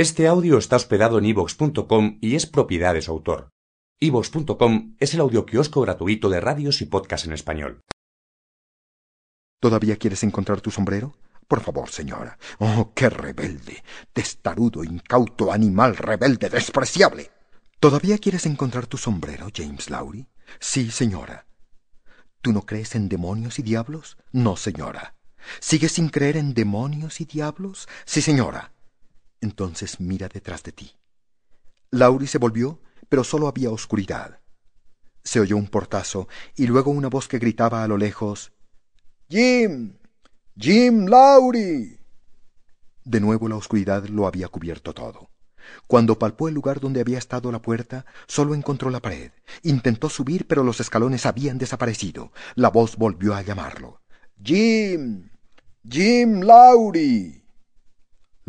Este audio está hospedado en ivox.com y es propiedad de su autor. ivox.com es el audioquiosco gratuito de radios y podcasts en español. ¿Todavía quieres encontrar tu sombrero? Por favor, señora. Oh, qué rebelde. Testarudo, incauto, animal, rebelde, despreciable. ¿Todavía quieres encontrar tu sombrero, James Lowry? Sí, señora. ¿Tú no crees en demonios y diablos? No, señora. ¿Sigues sin creer en demonios y diablos? Sí, señora. Entonces mira detrás de ti. Laurie se volvió, pero solo había oscuridad. Se oyó un portazo y luego una voz que gritaba a lo lejos Jim. Jim Laurie. De nuevo la oscuridad lo había cubierto todo. Cuando palpó el lugar donde había estado la puerta, solo encontró la pared. Intentó subir, pero los escalones habían desaparecido. La voz volvió a llamarlo. Jim. Jim Laurie.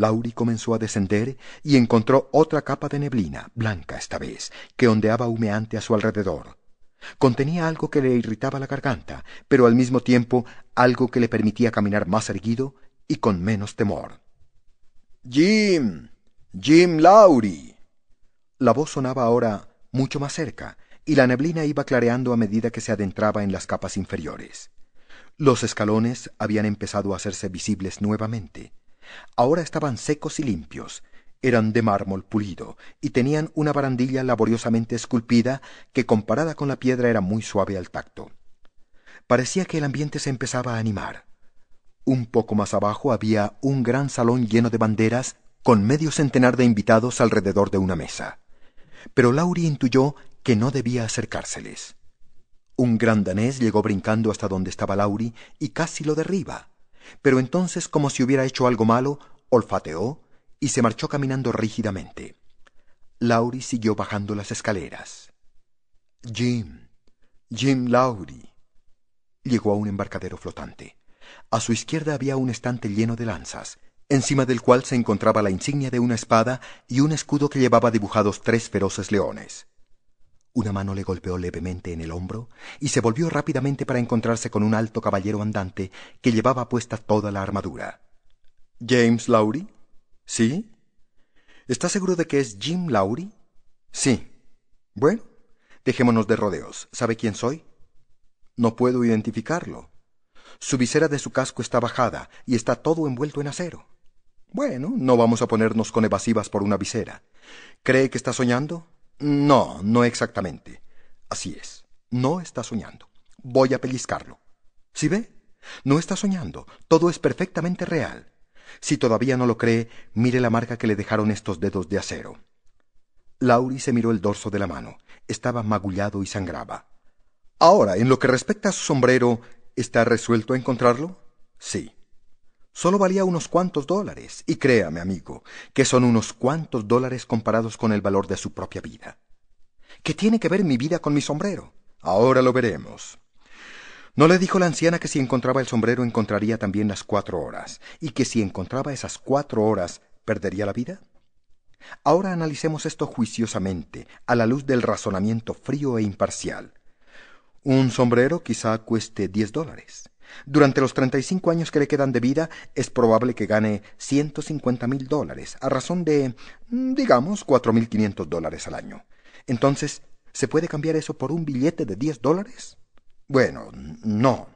Laurie comenzó a descender y encontró otra capa de neblina, blanca esta vez, que ondeaba humeante a su alrededor. Contenía algo que le irritaba la garganta, pero al mismo tiempo algo que le permitía caminar más erguido y con menos temor. Jim. Jim Laurie. La voz sonaba ahora mucho más cerca, y la neblina iba clareando a medida que se adentraba en las capas inferiores. Los escalones habían empezado a hacerse visibles nuevamente. Ahora estaban secos y limpios, eran de mármol pulido y tenían una barandilla laboriosamente esculpida que comparada con la piedra era muy suave al tacto. Parecía que el ambiente se empezaba a animar. Un poco más abajo había un gran salón lleno de banderas con medio centenar de invitados alrededor de una mesa. Pero Laurie intuyó que no debía acercárseles. Un gran danés llegó brincando hasta donde estaba Laurie y casi lo derriba. Pero entonces, como si hubiera hecho algo malo, olfateó y se marchó caminando rígidamente. Laurie siguió bajando las escaleras. Jim. Jim Laurie. Llegó a un embarcadero flotante. A su izquierda había un estante lleno de lanzas, encima del cual se encontraba la insignia de una espada y un escudo que llevaba dibujados tres feroces leones. Una mano le golpeó levemente en el hombro y se volvió rápidamente para encontrarse con un alto caballero andante que llevaba puesta toda la armadura. James Lowry? ¿Sí? ¿Está seguro de que es Jim Lowry? Sí. Bueno, dejémonos de rodeos. ¿Sabe quién soy? No puedo identificarlo. Su visera de su casco está bajada y está todo envuelto en acero. Bueno, no vamos a ponernos con evasivas por una visera. ¿Cree que está soñando? No, no exactamente. Así es. No está soñando. Voy a pellizcarlo. ¿Sí ve? No está soñando. Todo es perfectamente real. Si todavía no lo cree, mire la marca que le dejaron estos dedos de acero. Laurie se miró el dorso de la mano. Estaba magullado y sangraba. Ahora, en lo que respecta a su sombrero, ¿está resuelto a encontrarlo? Sí. Solo valía unos cuantos dólares, y créame, amigo, que son unos cuantos dólares comparados con el valor de su propia vida. ¿Qué tiene que ver mi vida con mi sombrero? Ahora lo veremos. ¿No le dijo la anciana que si encontraba el sombrero encontraría también las cuatro horas, y que si encontraba esas cuatro horas perdería la vida? Ahora analicemos esto juiciosamente, a la luz del razonamiento frío e imparcial. Un sombrero quizá cueste diez dólares. Durante los treinta y cinco años que le quedan de vida, es probable que gane ciento cincuenta mil dólares, a razón de, mm, digamos, cuatro mil quinientos dólares al año. Entonces, ¿se puede cambiar eso por un billete de diez dólares? Bueno, no.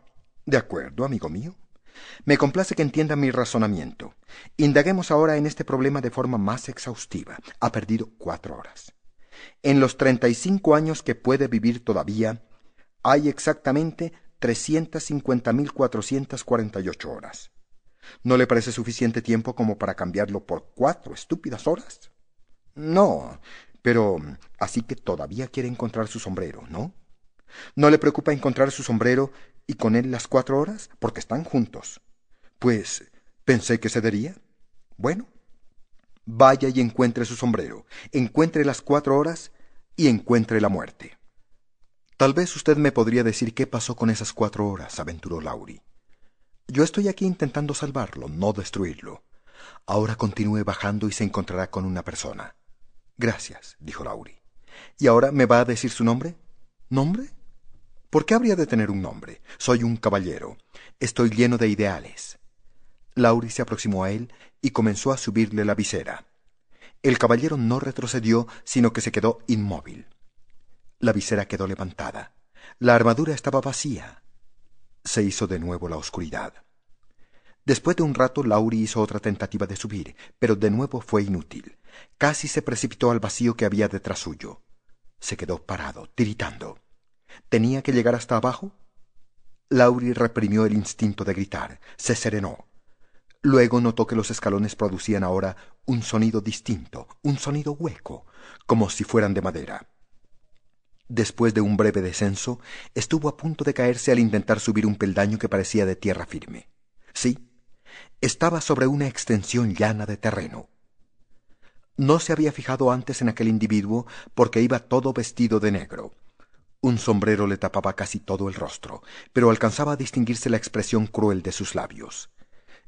De acuerdo, amigo mío. Me complace que entienda mi razonamiento. Indaguemos ahora en este problema de forma más exhaustiva. Ha perdido cuatro horas. En los treinta y cinco años que puede vivir todavía, hay exactamente 350.448 horas. ¿No le parece suficiente tiempo como para cambiarlo por cuatro estúpidas horas? No, pero así que todavía quiere encontrar su sombrero, ¿no? ¿No le preocupa encontrar su sombrero y con él las cuatro horas? Porque están juntos. Pues pensé que cedería. Bueno, Vaya y encuentre su sombrero, encuentre las cuatro horas y encuentre la muerte. Tal vez usted me podría decir qué pasó con esas cuatro horas, aventuró Lauri. Yo estoy aquí intentando salvarlo, no destruirlo. Ahora continúe bajando y se encontrará con una persona. Gracias, dijo Lauri. ¿Y ahora me va a decir su nombre? ¿Nombre? ¿Por qué habría de tener un nombre? Soy un caballero. Estoy lleno de ideales. Lauri se aproximó a él y comenzó a subirle la visera. El caballero no retrocedió, sino que se quedó inmóvil. La visera quedó levantada. La armadura estaba vacía. Se hizo de nuevo la oscuridad. Después de un rato, Lauri hizo otra tentativa de subir, pero de nuevo fue inútil. Casi se precipitó al vacío que había detrás suyo. Se quedó parado, tiritando. ¿Tenía que llegar hasta abajo? Lauri reprimió el instinto de gritar. Se serenó. Luego notó que los escalones producían ahora un sonido distinto, un sonido hueco, como si fueran de madera. Después de un breve descenso, estuvo a punto de caerse al intentar subir un peldaño que parecía de tierra firme. Sí, estaba sobre una extensión llana de terreno. No se había fijado antes en aquel individuo porque iba todo vestido de negro. Un sombrero le tapaba casi todo el rostro, pero alcanzaba a distinguirse la expresión cruel de sus labios.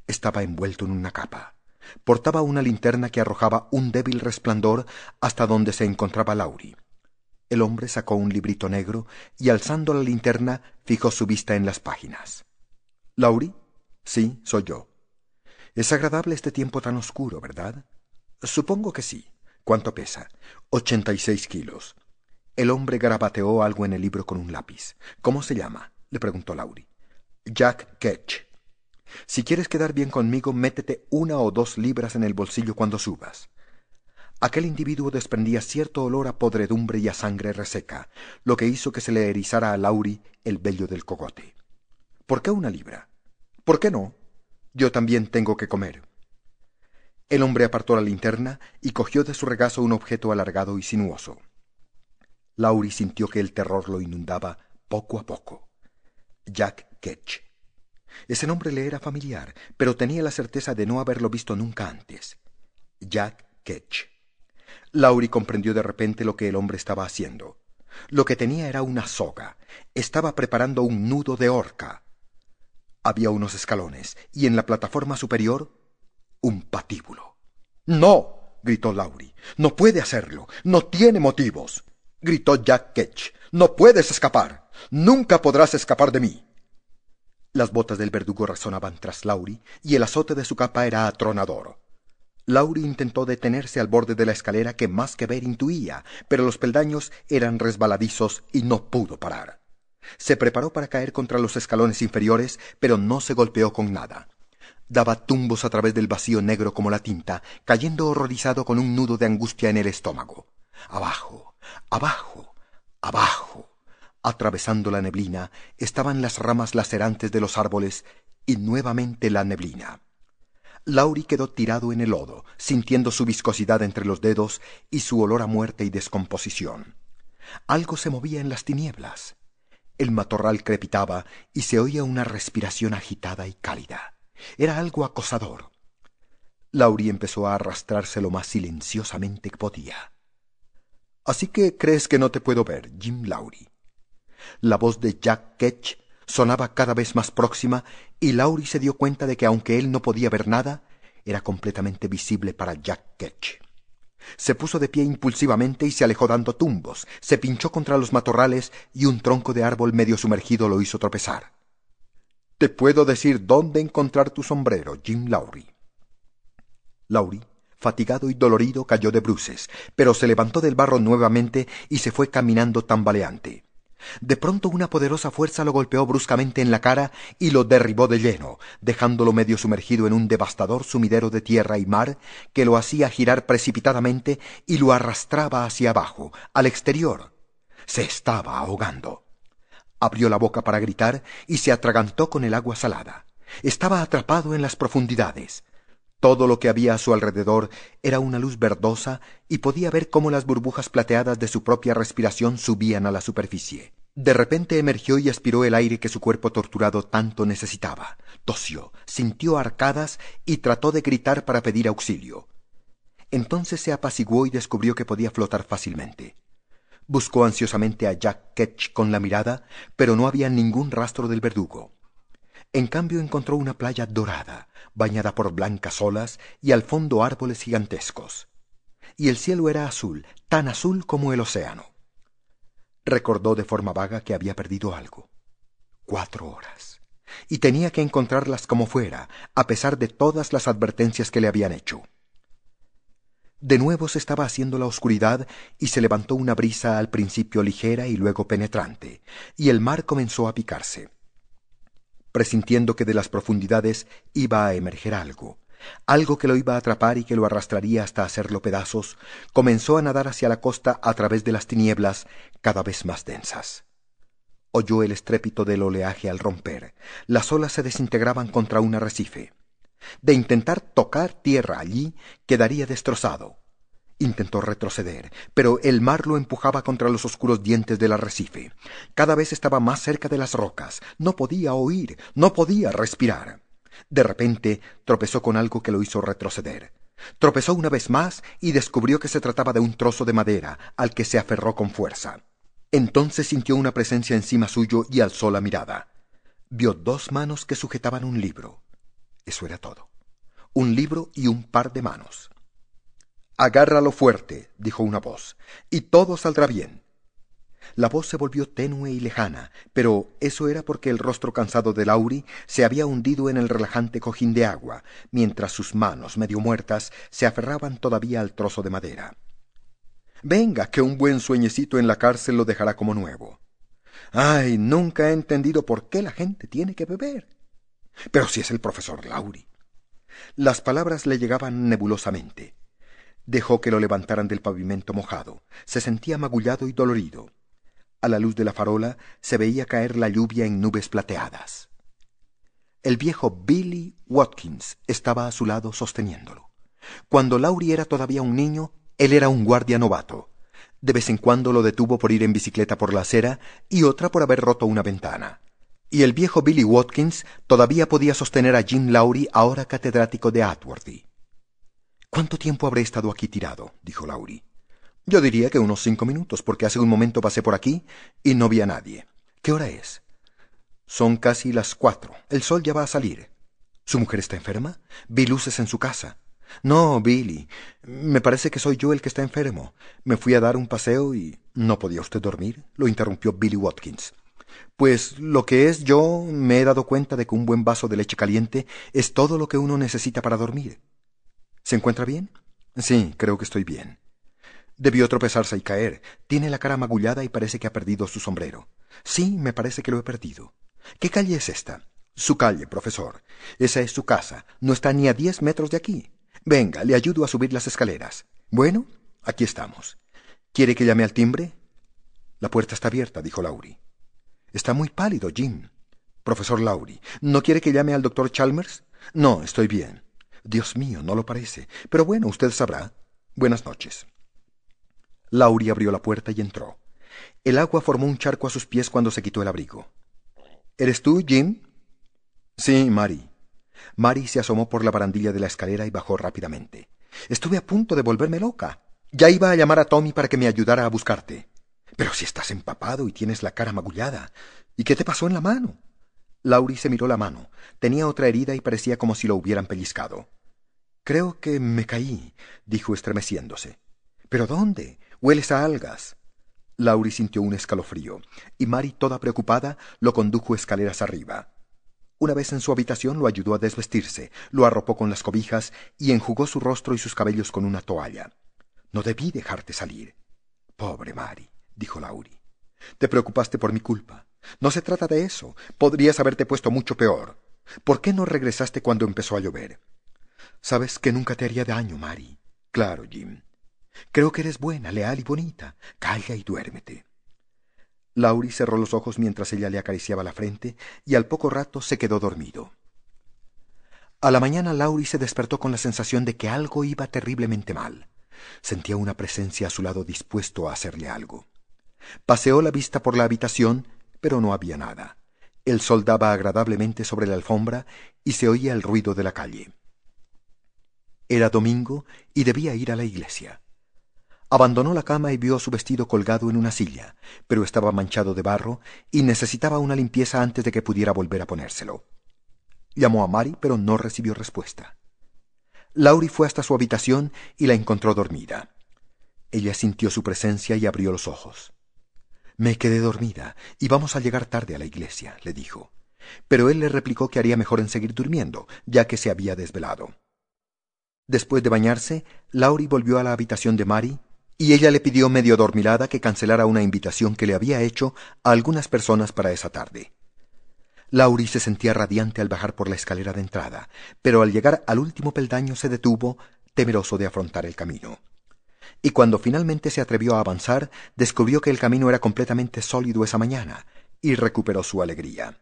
Estaba envuelto en una capa. Portaba una linterna que arrojaba un débil resplandor hasta donde se encontraba Lauri. El hombre sacó un librito negro y alzando la linterna fijó su vista en las páginas. ¿Lauri? Sí, soy yo. Es agradable este tiempo tan oscuro, ¿verdad? Supongo que sí. ¿Cuánto pesa? Ochenta y seis kilos. El hombre garabateó algo en el libro con un lápiz. ¿Cómo se llama? le preguntó Lauri. Jack Ketch. Si quieres quedar bien conmigo, métete una o dos libras en el bolsillo cuando subas. Aquel individuo desprendía cierto olor a podredumbre y a sangre reseca, lo que hizo que se le erizara a Lauri el vello del cogote. ¿Por qué una libra? ¿Por qué no? Yo también tengo que comer. El hombre apartó la linterna y cogió de su regazo un objeto alargado y sinuoso. Lauri sintió que el terror lo inundaba poco a poco. Jack Ketch. Ese nombre le era familiar, pero tenía la certeza de no haberlo visto nunca antes. Jack Ketch. Lauri comprendió de repente lo que el hombre estaba haciendo. Lo que tenía era una soga. Estaba preparando un nudo de horca. Había unos escalones, y en la plataforma superior un patíbulo. ¡No! gritó Lauri. No puede hacerlo. No tiene motivos gritó Jack Ketch. No puedes escapar. Nunca podrás escapar de mí. Las botas del verdugo resonaban tras Lauri y el azote de su capa era atronador. Lauri intentó detenerse al borde de la escalera que más que ver intuía, pero los peldaños eran resbaladizos y no pudo parar. Se preparó para caer contra los escalones inferiores, pero no se golpeó con nada. Daba tumbos a través del vacío negro como la tinta, cayendo horrorizado con un nudo de angustia en el estómago. Abajo, abajo, abajo. Atravesando la neblina estaban las ramas lacerantes de los árboles y nuevamente la neblina. Lauri quedó tirado en el lodo, sintiendo su viscosidad entre los dedos y su olor a muerte y descomposición. Algo se movía en las tinieblas. El matorral crepitaba y se oía una respiración agitada y cálida. Era algo acosador. Lauri empezó a arrastrarse lo más silenciosamente que podía. Así que crees que no te puedo ver, Jim Lowry. La voz de Jack Ketch sonaba cada vez más próxima y Lowry se dio cuenta de que aunque él no podía ver nada, era completamente visible para Jack Ketch. Se puso de pie impulsivamente y se alejó dando tumbos, se pinchó contra los matorrales y un tronco de árbol medio sumergido lo hizo tropezar. Te puedo decir dónde encontrar tu sombrero, Jim Lowry. Lowry fatigado y dolorido, cayó de bruces, pero se levantó del barro nuevamente y se fue caminando tambaleante. De pronto una poderosa fuerza lo golpeó bruscamente en la cara y lo derribó de lleno, dejándolo medio sumergido en un devastador sumidero de tierra y mar que lo hacía girar precipitadamente y lo arrastraba hacia abajo, al exterior. Se estaba ahogando. Abrió la boca para gritar y se atragantó con el agua salada. Estaba atrapado en las profundidades. Todo lo que había a su alrededor era una luz verdosa y podía ver cómo las burbujas plateadas de su propia respiración subían a la superficie. De repente emergió y aspiró el aire que su cuerpo torturado tanto necesitaba. Tosió, sintió arcadas y trató de gritar para pedir auxilio. Entonces se apaciguó y descubrió que podía flotar fácilmente. Buscó ansiosamente a Jack Ketch con la mirada, pero no había ningún rastro del verdugo. En cambio encontró una playa dorada, bañada por blancas olas y al fondo árboles gigantescos. Y el cielo era azul, tan azul como el océano. Recordó de forma vaga que había perdido algo. Cuatro horas. Y tenía que encontrarlas como fuera, a pesar de todas las advertencias que le habían hecho. De nuevo se estaba haciendo la oscuridad y se levantó una brisa al principio ligera y luego penetrante, y el mar comenzó a picarse. Presintiendo que de las profundidades iba a emerger algo, algo que lo iba a atrapar y que lo arrastraría hasta hacerlo pedazos, comenzó a nadar hacia la costa a través de las tinieblas cada vez más densas. Oyó el estrépito del oleaje al romper. Las olas se desintegraban contra un arrecife. De intentar tocar tierra allí, quedaría destrozado. Intentó retroceder, pero el mar lo empujaba contra los oscuros dientes del arrecife. Cada vez estaba más cerca de las rocas. No podía oír, no podía respirar. De repente tropezó con algo que lo hizo retroceder. Tropezó una vez más y descubrió que se trataba de un trozo de madera al que se aferró con fuerza. Entonces sintió una presencia encima suyo y alzó la mirada. Vio dos manos que sujetaban un libro. Eso era todo. Un libro y un par de manos. Agárralo fuerte, dijo una voz, y todo saldrá bien. La voz se volvió tenue y lejana, pero eso era porque el rostro cansado de Lauri se había hundido en el relajante cojín de agua, mientras sus manos, medio muertas, se aferraban todavía al trozo de madera. Venga, que un buen sueñecito en la cárcel lo dejará como nuevo. Ay, nunca he entendido por qué la gente tiene que beber. Pero si es el profesor Lauri. Las palabras le llegaban nebulosamente. Dejó que lo levantaran del pavimento mojado. Se sentía magullado y dolorido. A la luz de la farola se veía caer la lluvia en nubes plateadas. El viejo Billy Watkins estaba a su lado sosteniéndolo. Cuando Lauri era todavía un niño, él era un guardia novato. De vez en cuando lo detuvo por ir en bicicleta por la acera y otra por haber roto una ventana y el viejo Billy Watkins todavía podía sostener a Jim Lowry, ahora catedrático de Atworthy. ¿Cuánto tiempo habré estado aquí tirado? dijo Lowry. Yo diría que unos cinco minutos, porque hace un momento pasé por aquí y no vi a nadie. ¿Qué hora es? Son casi las cuatro. El sol ya va a salir. ¿Su mujer está enferma? Vi luces en su casa. No, Billy. Me parece que soy yo el que está enfermo. Me fui a dar un paseo y. ¿No podía usted dormir? lo interrumpió Billy Watkins. Pues lo que es yo me he dado cuenta de que un buen vaso de leche caliente es todo lo que uno necesita para dormir. ¿Se encuentra bien? Sí, creo que estoy bien. Debió tropezarse y caer. Tiene la cara magullada y parece que ha perdido su sombrero. Sí, me parece que lo he perdido. ¿Qué calle es esta? Su calle, profesor. Esa es su casa. No está ni a diez metros de aquí. Venga, le ayudo a subir las escaleras. Bueno, aquí estamos. ¿Quiere que llame al timbre? La puerta está abierta, dijo Laurie. Está muy pálido, Jim. Profesor Lowry, ¿no quiere que llame al doctor Chalmers? No, estoy bien. Dios mío, no lo parece. Pero bueno, usted sabrá. Buenas noches. Lowry abrió la puerta y entró. El agua formó un charco a sus pies cuando se quitó el abrigo. ¿Eres tú, Jim? Sí, Mary. Mary se asomó por la barandilla de la escalera y bajó rápidamente. Estuve a punto de volverme loca. Ya iba a llamar a Tommy para que me ayudara a buscarte. Pero si estás empapado y tienes la cara magullada. ¿Y qué te pasó en la mano? Lauri se miró la mano. Tenía otra herida y parecía como si lo hubieran pellizcado. Creo que me caí, dijo estremeciéndose. ¿Pero dónde? Hueles a algas. Lauri sintió un escalofrío, y Mari, toda preocupada, lo condujo escaleras arriba. Una vez en su habitación lo ayudó a desvestirse, lo arropó con las cobijas y enjugó su rostro y sus cabellos con una toalla. No debí dejarte salir. Pobre Mari dijo Lauri. Te preocupaste por mi culpa. No se trata de eso. Podrías haberte puesto mucho peor. ¿Por qué no regresaste cuando empezó a llover? Sabes que nunca te haría daño, Mari. Claro, Jim. Creo que eres buena, leal y bonita. Calla y duérmete. Lauri cerró los ojos mientras ella le acariciaba la frente y al poco rato se quedó dormido. A la mañana Lauri se despertó con la sensación de que algo iba terriblemente mal. Sentía una presencia a su lado dispuesto a hacerle algo. Paseó la vista por la habitación, pero no había nada. El sol daba agradablemente sobre la alfombra y se oía el ruido de la calle. Era domingo y debía ir a la iglesia. Abandonó la cama y vio su vestido colgado en una silla, pero estaba manchado de barro y necesitaba una limpieza antes de que pudiera volver a ponérselo. Llamó a Mari, pero no recibió respuesta. Laurie fue hasta su habitación y la encontró dormida. Ella sintió su presencia y abrió los ojos. Me quedé dormida y vamos a llegar tarde a la iglesia, le dijo. Pero él le replicó que haría mejor en seguir durmiendo, ya que se había desvelado. Después de bañarse, Laurie volvió a la habitación de Mari y ella le pidió medio dormilada que cancelara una invitación que le había hecho a algunas personas para esa tarde. Laurie se sentía radiante al bajar por la escalera de entrada, pero al llegar al último peldaño se detuvo, temeroso de afrontar el camino. Y cuando finalmente se atrevió a avanzar, descubrió que el camino era completamente sólido esa mañana, y recuperó su alegría.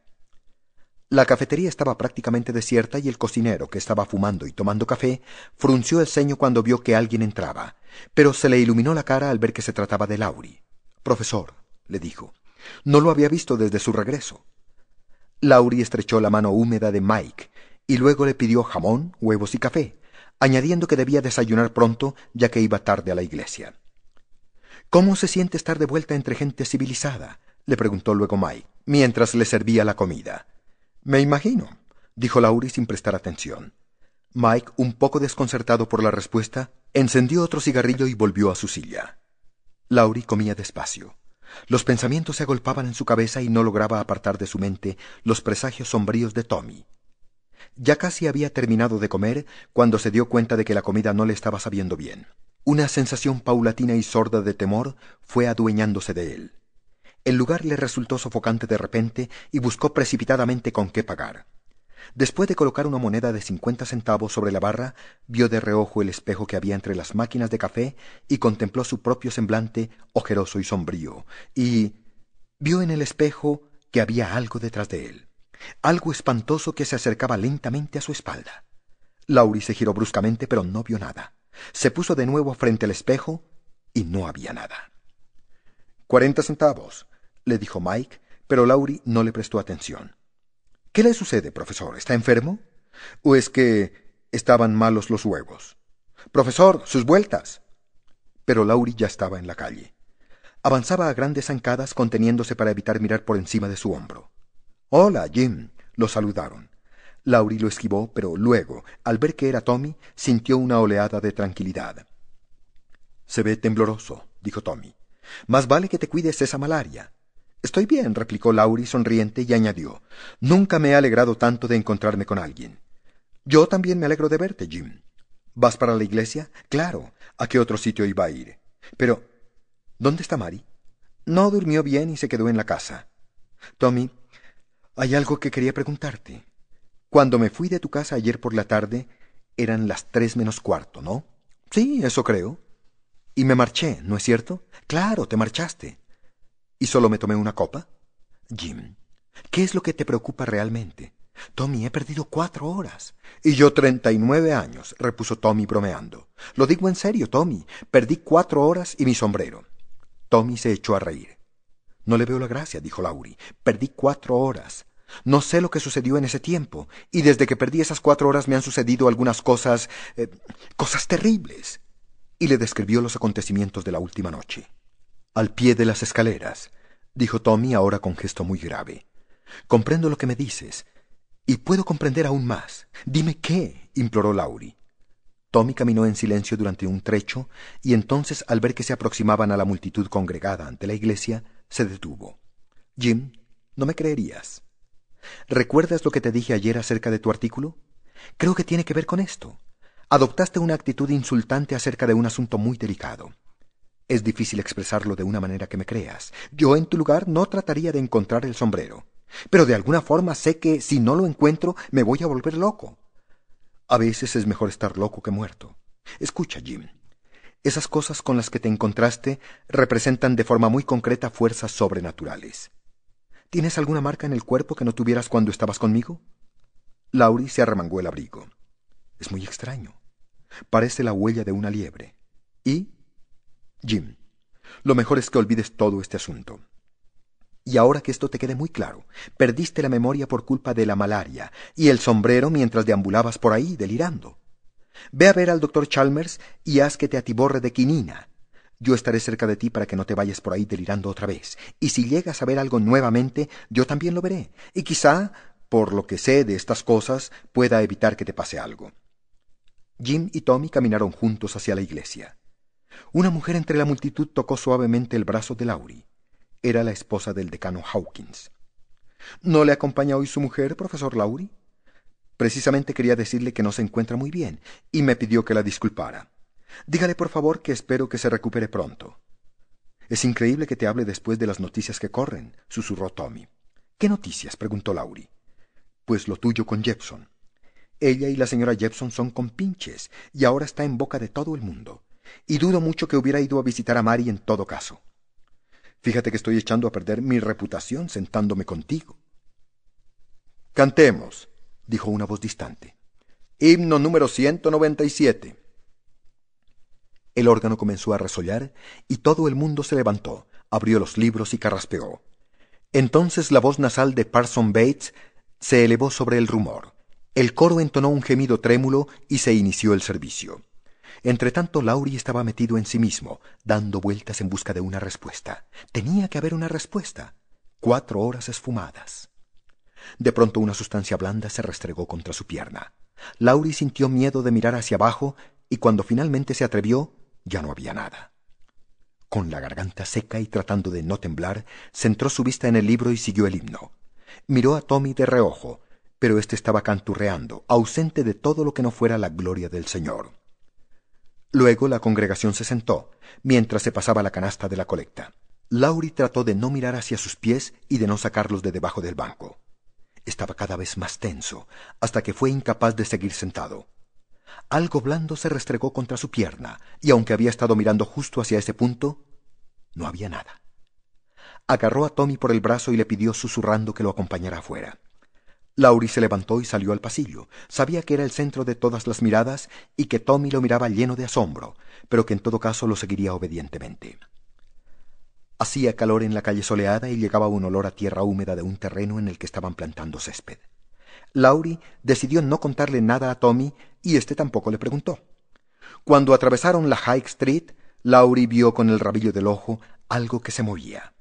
La cafetería estaba prácticamente desierta y el cocinero, que estaba fumando y tomando café, frunció el ceño cuando vio que alguien entraba, pero se le iluminó la cara al ver que se trataba de Lauri. Profesor, le dijo, no lo había visto desde su regreso. Lauri estrechó la mano húmeda de Mike y luego le pidió jamón, huevos y café, añadiendo que debía desayunar pronto ya que iba tarde a la iglesia. ¿Cómo se siente estar de vuelta entre gente civilizada? le preguntó luego Mike, mientras le servía la comida. Me imagino, dijo Lauri sin prestar atención. Mike, un poco desconcertado por la respuesta, encendió otro cigarrillo y volvió a su silla. Laurie comía despacio. Los pensamientos se agolpaban en su cabeza y no lograba apartar de su mente los presagios sombríos de Tommy. Ya casi había terminado de comer cuando se dio cuenta de que la comida no le estaba sabiendo bien. Una sensación paulatina y sorda de temor fue adueñándose de él. El lugar le resultó sofocante de repente y buscó precipitadamente con qué pagar. Después de colocar una moneda de cincuenta centavos sobre la barra, vio de reojo el espejo que había entre las máquinas de café y contempló su propio semblante ojeroso y sombrío, y vio en el espejo que había algo detrás de él, algo espantoso que se acercaba lentamente a su espalda. Laurie se giró bruscamente, pero no vio nada. Se puso de nuevo frente al espejo y no había nada. Cuarenta centavos, le dijo Mike, pero Laurie no le prestó atención. ¿Qué le sucede, profesor? ¿Está enfermo? ¿O es que estaban malos los huevos? Profesor, sus vueltas. Pero Laurie ya estaba en la calle. Avanzaba a grandes zancadas conteniéndose para evitar mirar por encima de su hombro. Hola, Jim. lo saludaron. Laurie lo esquivó, pero luego, al ver que era Tommy, sintió una oleada de tranquilidad. Se ve tembloroso, dijo Tommy. Más vale que te cuides esa malaria. Estoy bien, replicó Laurie sonriente y añadió. Nunca me he alegrado tanto de encontrarme con alguien. Yo también me alegro de verte, Jim. ¿Vas para la iglesia? Claro. ¿A qué otro sitio iba a ir? Pero. ¿Dónde está Mari? No durmió bien y se quedó en la casa. Tommy, hay algo que quería preguntarte. Cuando me fui de tu casa ayer por la tarde, eran las tres menos cuarto, ¿no? Sí, eso creo. Y me marché, ¿no es cierto? Claro, te marchaste. ¿Y solo me tomé una copa? Jim, ¿qué es lo que te preocupa realmente? Tommy, he perdido cuatro horas. Y yo treinta y nueve años, repuso Tommy bromeando. Lo digo en serio, Tommy. Perdí cuatro horas y mi sombrero. Tommy se echó a reír. No le veo la gracia, dijo Laurie. Perdí cuatro horas. No sé lo que sucedió en ese tiempo, y desde que perdí esas cuatro horas me han sucedido algunas cosas. Eh, cosas terribles. Y le describió los acontecimientos de la última noche. Al pie de las escaleras, dijo Tommy ahora con gesto muy grave. Comprendo lo que me dices, y puedo comprender aún más. Dime qué, imploró Laurie. Tommy caminó en silencio durante un trecho, y entonces, al ver que se aproximaban a la multitud congregada ante la iglesia, se detuvo. Jim, no me creerías. ¿Recuerdas lo que te dije ayer acerca de tu artículo? Creo que tiene que ver con esto. Adoptaste una actitud insultante acerca de un asunto muy delicado. Es difícil expresarlo de una manera que me creas. Yo en tu lugar no trataría de encontrar el sombrero. Pero de alguna forma sé que si no lo encuentro me voy a volver loco. A veces es mejor estar loco que muerto. Escucha, Jim. Esas cosas con las que te encontraste representan de forma muy concreta fuerzas sobrenaturales. ¿Tienes alguna marca en el cuerpo que no tuvieras cuando estabas conmigo? Laurie se arremangó el abrigo. Es muy extraño. Parece la huella de una liebre. ¿Y? Jim, lo mejor es que olvides todo este asunto. Y ahora que esto te quede muy claro, perdiste la memoria por culpa de la malaria y el sombrero mientras deambulabas por ahí delirando. Ve a ver al doctor Chalmers y haz que te atiborre de quinina. Yo estaré cerca de ti para que no te vayas por ahí delirando otra vez. Y si llegas a ver algo nuevamente, yo también lo veré. Y quizá, por lo que sé de estas cosas, pueda evitar que te pase algo. Jim y Tommy caminaron juntos hacia la iglesia. Una mujer entre la multitud tocó suavemente el brazo de Laurie. Era la esposa del decano Hawkins. ¿No le acompaña hoy su mujer, profesor Laurie? Precisamente quería decirle que no se encuentra muy bien, y me pidió que la disculpara. Dígale, por favor, que espero que se recupere pronto. Es increíble que te hable después de las noticias que corren, susurró Tommy. ¿Qué noticias? preguntó Laurie. Pues lo tuyo con Jepson. Ella y la señora Jepson son compinches, y ahora está en boca de todo el mundo. Y dudo mucho que hubiera ido a visitar a Mary en todo caso. Fíjate que estoy echando a perder mi reputación sentándome contigo. Cantemos, dijo una voz distante. Himno número 197. El órgano comenzó a resollar y todo el mundo se levantó, abrió los libros y carraspeó. Entonces la voz nasal de Parson Bates se elevó sobre el rumor. El coro entonó un gemido trémulo y se inició el servicio. Entretanto, Laurie estaba metido en sí mismo, dando vueltas en busca de una respuesta. Tenía que haber una respuesta. Cuatro horas esfumadas. De pronto una sustancia blanda se restregó contra su pierna. Laurie sintió miedo de mirar hacia abajo y cuando finalmente se atrevió, ya no había nada. Con la garganta seca y tratando de no temblar, centró su vista en el libro y siguió el himno. Miró a Tommy de reojo, pero éste estaba canturreando, ausente de todo lo que no fuera la gloria del Señor. Luego la congregación se sentó, mientras se pasaba la canasta de la colecta. Laurie trató de no mirar hacia sus pies y de no sacarlos de debajo del banco. Estaba cada vez más tenso, hasta que fue incapaz de seguir sentado. Algo blando se restregó contra su pierna, y aunque había estado mirando justo hacia ese punto, no había nada. Agarró a Tommy por el brazo y le pidió susurrando que lo acompañara afuera. Laurie se levantó y salió al pasillo. Sabía que era el centro de todas las miradas y que Tommy lo miraba lleno de asombro, pero que en todo caso lo seguiría obedientemente. Hacía calor en la calle soleada y llegaba un olor a tierra húmeda de un terreno en el que estaban plantando césped. Laurie decidió no contarle nada a Tommy y éste tampoco le preguntó. Cuando atravesaron la High Street, Laurie vio con el rabillo del ojo algo que se movía.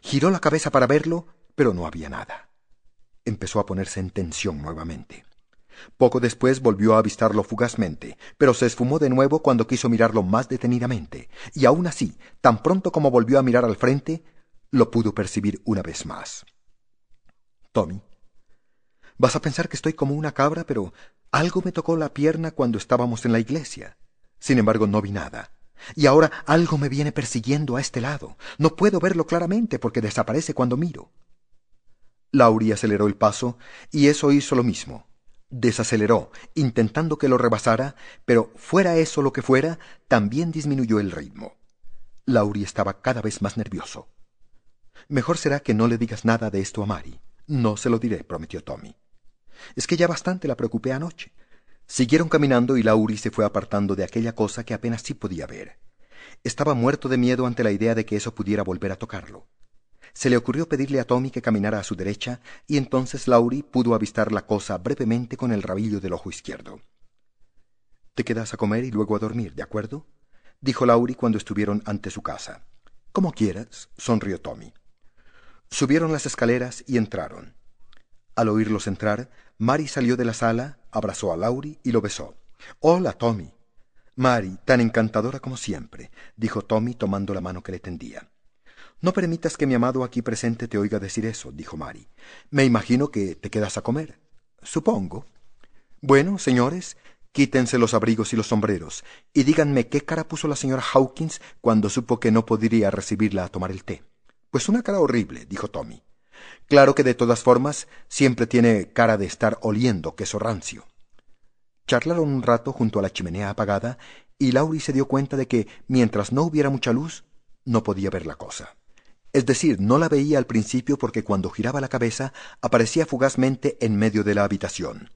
Giró la cabeza para verlo, pero no había nada. Empezó a ponerse en tensión nuevamente. Poco después volvió a avistarlo fugazmente, pero se esfumó de nuevo cuando quiso mirarlo más detenidamente, y aún así, tan pronto como volvió a mirar al frente, lo pudo percibir una vez más. Tommy, vas a pensar que estoy como una cabra, pero algo me tocó la pierna cuando estábamos en la iglesia. Sin embargo, no vi nada. Y ahora algo me viene persiguiendo a este lado. No puedo verlo claramente porque desaparece cuando miro. Laurie aceleró el paso, y eso hizo lo mismo desaceleró, intentando que lo rebasara, pero fuera eso lo que fuera, también disminuyó el ritmo. Laurie estaba cada vez más nervioso. Mejor será que no le digas nada de esto a Mary. No se lo diré, prometió Tommy. Es que ya bastante la preocupé anoche. Siguieron caminando y Laurie se fue apartando de aquella cosa que apenas sí podía ver. Estaba muerto de miedo ante la idea de que eso pudiera volver a tocarlo. Se le ocurrió pedirle a Tommy que caminara a su derecha, y entonces Laurie pudo avistar la cosa brevemente con el rabillo del ojo izquierdo. Te quedas a comer y luego a dormir, ¿de acuerdo? dijo Laurie cuando estuvieron ante su casa. Como quieras, sonrió Tommy. Subieron las escaleras y entraron. Al oírlos entrar, Mary salió de la sala, abrazó a Laurie y lo besó. Hola, Tommy. Mary, tan encantadora como siempre, dijo Tommy tomando la mano que le tendía. No permitas que mi amado aquí presente te oiga decir eso, dijo Mary. Me imagino que te quedas a comer. Supongo. Bueno, señores, quítense los abrigos y los sombreros, y díganme qué cara puso la señora Hawkins cuando supo que no podría recibirla a tomar el té. Pues una cara horrible, dijo Tommy. Claro que de todas formas siempre tiene cara de estar oliendo queso rancio. Charlaron un rato junto a la chimenea apagada, y Laurie se dio cuenta de que, mientras no hubiera mucha luz, no podía ver la cosa. Es decir, no la veía al principio porque cuando giraba la cabeza aparecía fugazmente en medio de la habitación.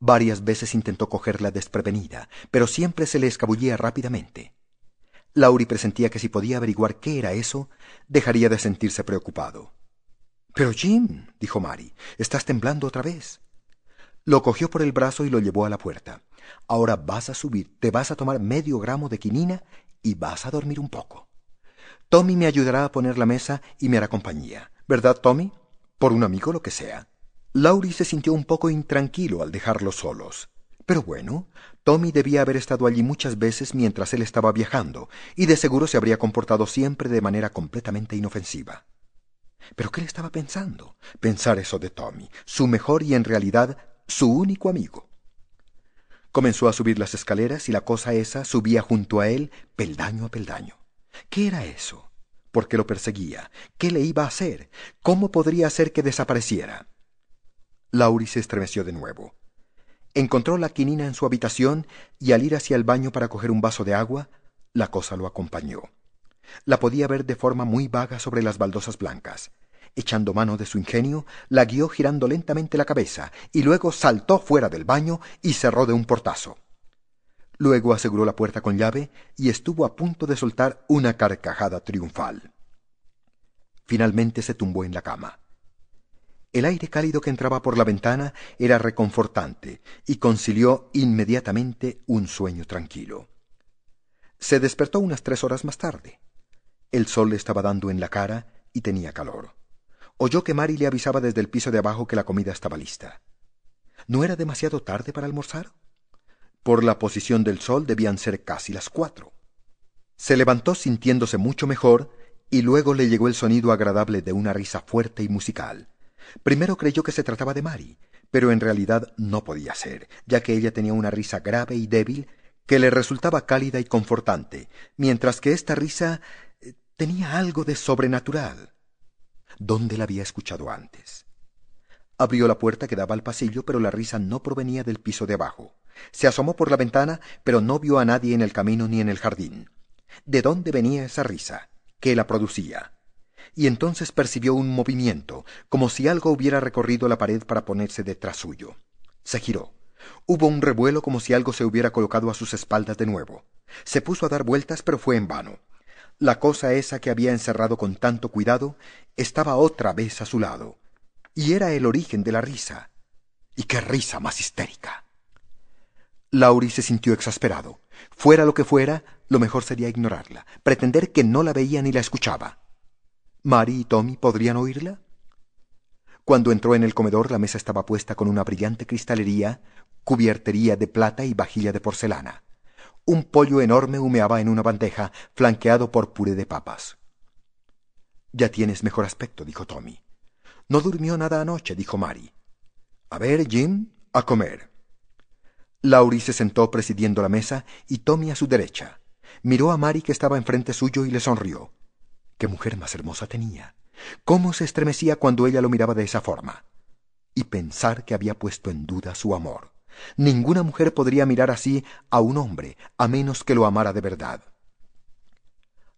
Varias veces intentó cogerla desprevenida, pero siempre se le escabullía rápidamente. Laurie presentía que si podía averiguar qué era eso, dejaría de sentirse preocupado. Pero Jim, dijo Mary, estás temblando otra vez. Lo cogió por el brazo y lo llevó a la puerta. Ahora vas a subir, te vas a tomar medio gramo de quinina y vas a dormir un poco. Tommy me ayudará a poner la mesa y me hará compañía. ¿Verdad, Tommy? Por un amigo lo que sea. Laurie se sintió un poco intranquilo al dejarlos solos. Pero bueno, Tommy debía haber estado allí muchas veces mientras él estaba viajando, y de seguro se habría comportado siempre de manera completamente inofensiva. ¿Pero qué le estaba pensando? Pensar eso de Tommy, su mejor y en realidad su único amigo. Comenzó a subir las escaleras y la cosa esa subía junto a él, peldaño a peldaño. ¿Qué era eso? ¿Por qué lo perseguía? ¿Qué le iba a hacer? ¿Cómo podría hacer que desapareciera? Laurie se estremeció de nuevo. Encontró la quinina en su habitación y al ir hacia el baño para coger un vaso de agua, la cosa lo acompañó. La podía ver de forma muy vaga sobre las baldosas blancas. Echando mano de su ingenio, la guió girando lentamente la cabeza y luego saltó fuera del baño y cerró de un portazo. Luego aseguró la puerta con llave y estuvo a punto de soltar una carcajada triunfal. Finalmente se tumbó en la cama. El aire cálido que entraba por la ventana era reconfortante y concilió inmediatamente un sueño tranquilo. Se despertó unas tres horas más tarde. El sol le estaba dando en la cara y tenía calor. Oyó que Mary le avisaba desde el piso de abajo que la comida estaba lista. ¿No era demasiado tarde para almorzar? Por la posición del sol debían ser casi las cuatro. Se levantó sintiéndose mucho mejor y luego le llegó el sonido agradable de una risa fuerte y musical. Primero creyó que se trataba de Mary, pero en realidad no podía ser, ya que ella tenía una risa grave y débil que le resultaba cálida y confortante, mientras que esta risa eh, tenía algo de sobrenatural. ¿Dónde la había escuchado antes? Abrió la puerta que daba al pasillo, pero la risa no provenía del piso de abajo. Se asomó por la ventana, pero no vio a nadie en el camino ni en el jardín. ¿De dónde venía esa risa? ¿Qué la producía? y entonces percibió un movimiento, como si algo hubiera recorrido la pared para ponerse detrás suyo. Se giró. Hubo un revuelo como si algo se hubiera colocado a sus espaldas de nuevo. Se puso a dar vueltas, pero fue en vano. La cosa esa que había encerrado con tanto cuidado estaba otra vez a su lado. Y era el origen de la risa. Y qué risa más histérica. Laurie se sintió exasperado. Fuera lo que fuera, lo mejor sería ignorarla, pretender que no la veía ni la escuchaba. ¿Mary y Tommy podrían oírla? Cuando entró en el comedor la mesa estaba puesta con una brillante cristalería, cubiertería de plata y vajilla de porcelana. Un pollo enorme humeaba en una bandeja, flanqueado por puré de papas. Ya tienes mejor aspecto, dijo Tommy. No durmió nada anoche, dijo Mary. A ver, Jim, a comer. Laurie se sentó presidiendo la mesa y Tommy a su derecha. Miró a Mary que estaba enfrente suyo y le sonrió. Qué mujer más hermosa tenía. Cómo se estremecía cuando ella lo miraba de esa forma. Y pensar que había puesto en duda su amor. Ninguna mujer podría mirar así a un hombre, a menos que lo amara de verdad.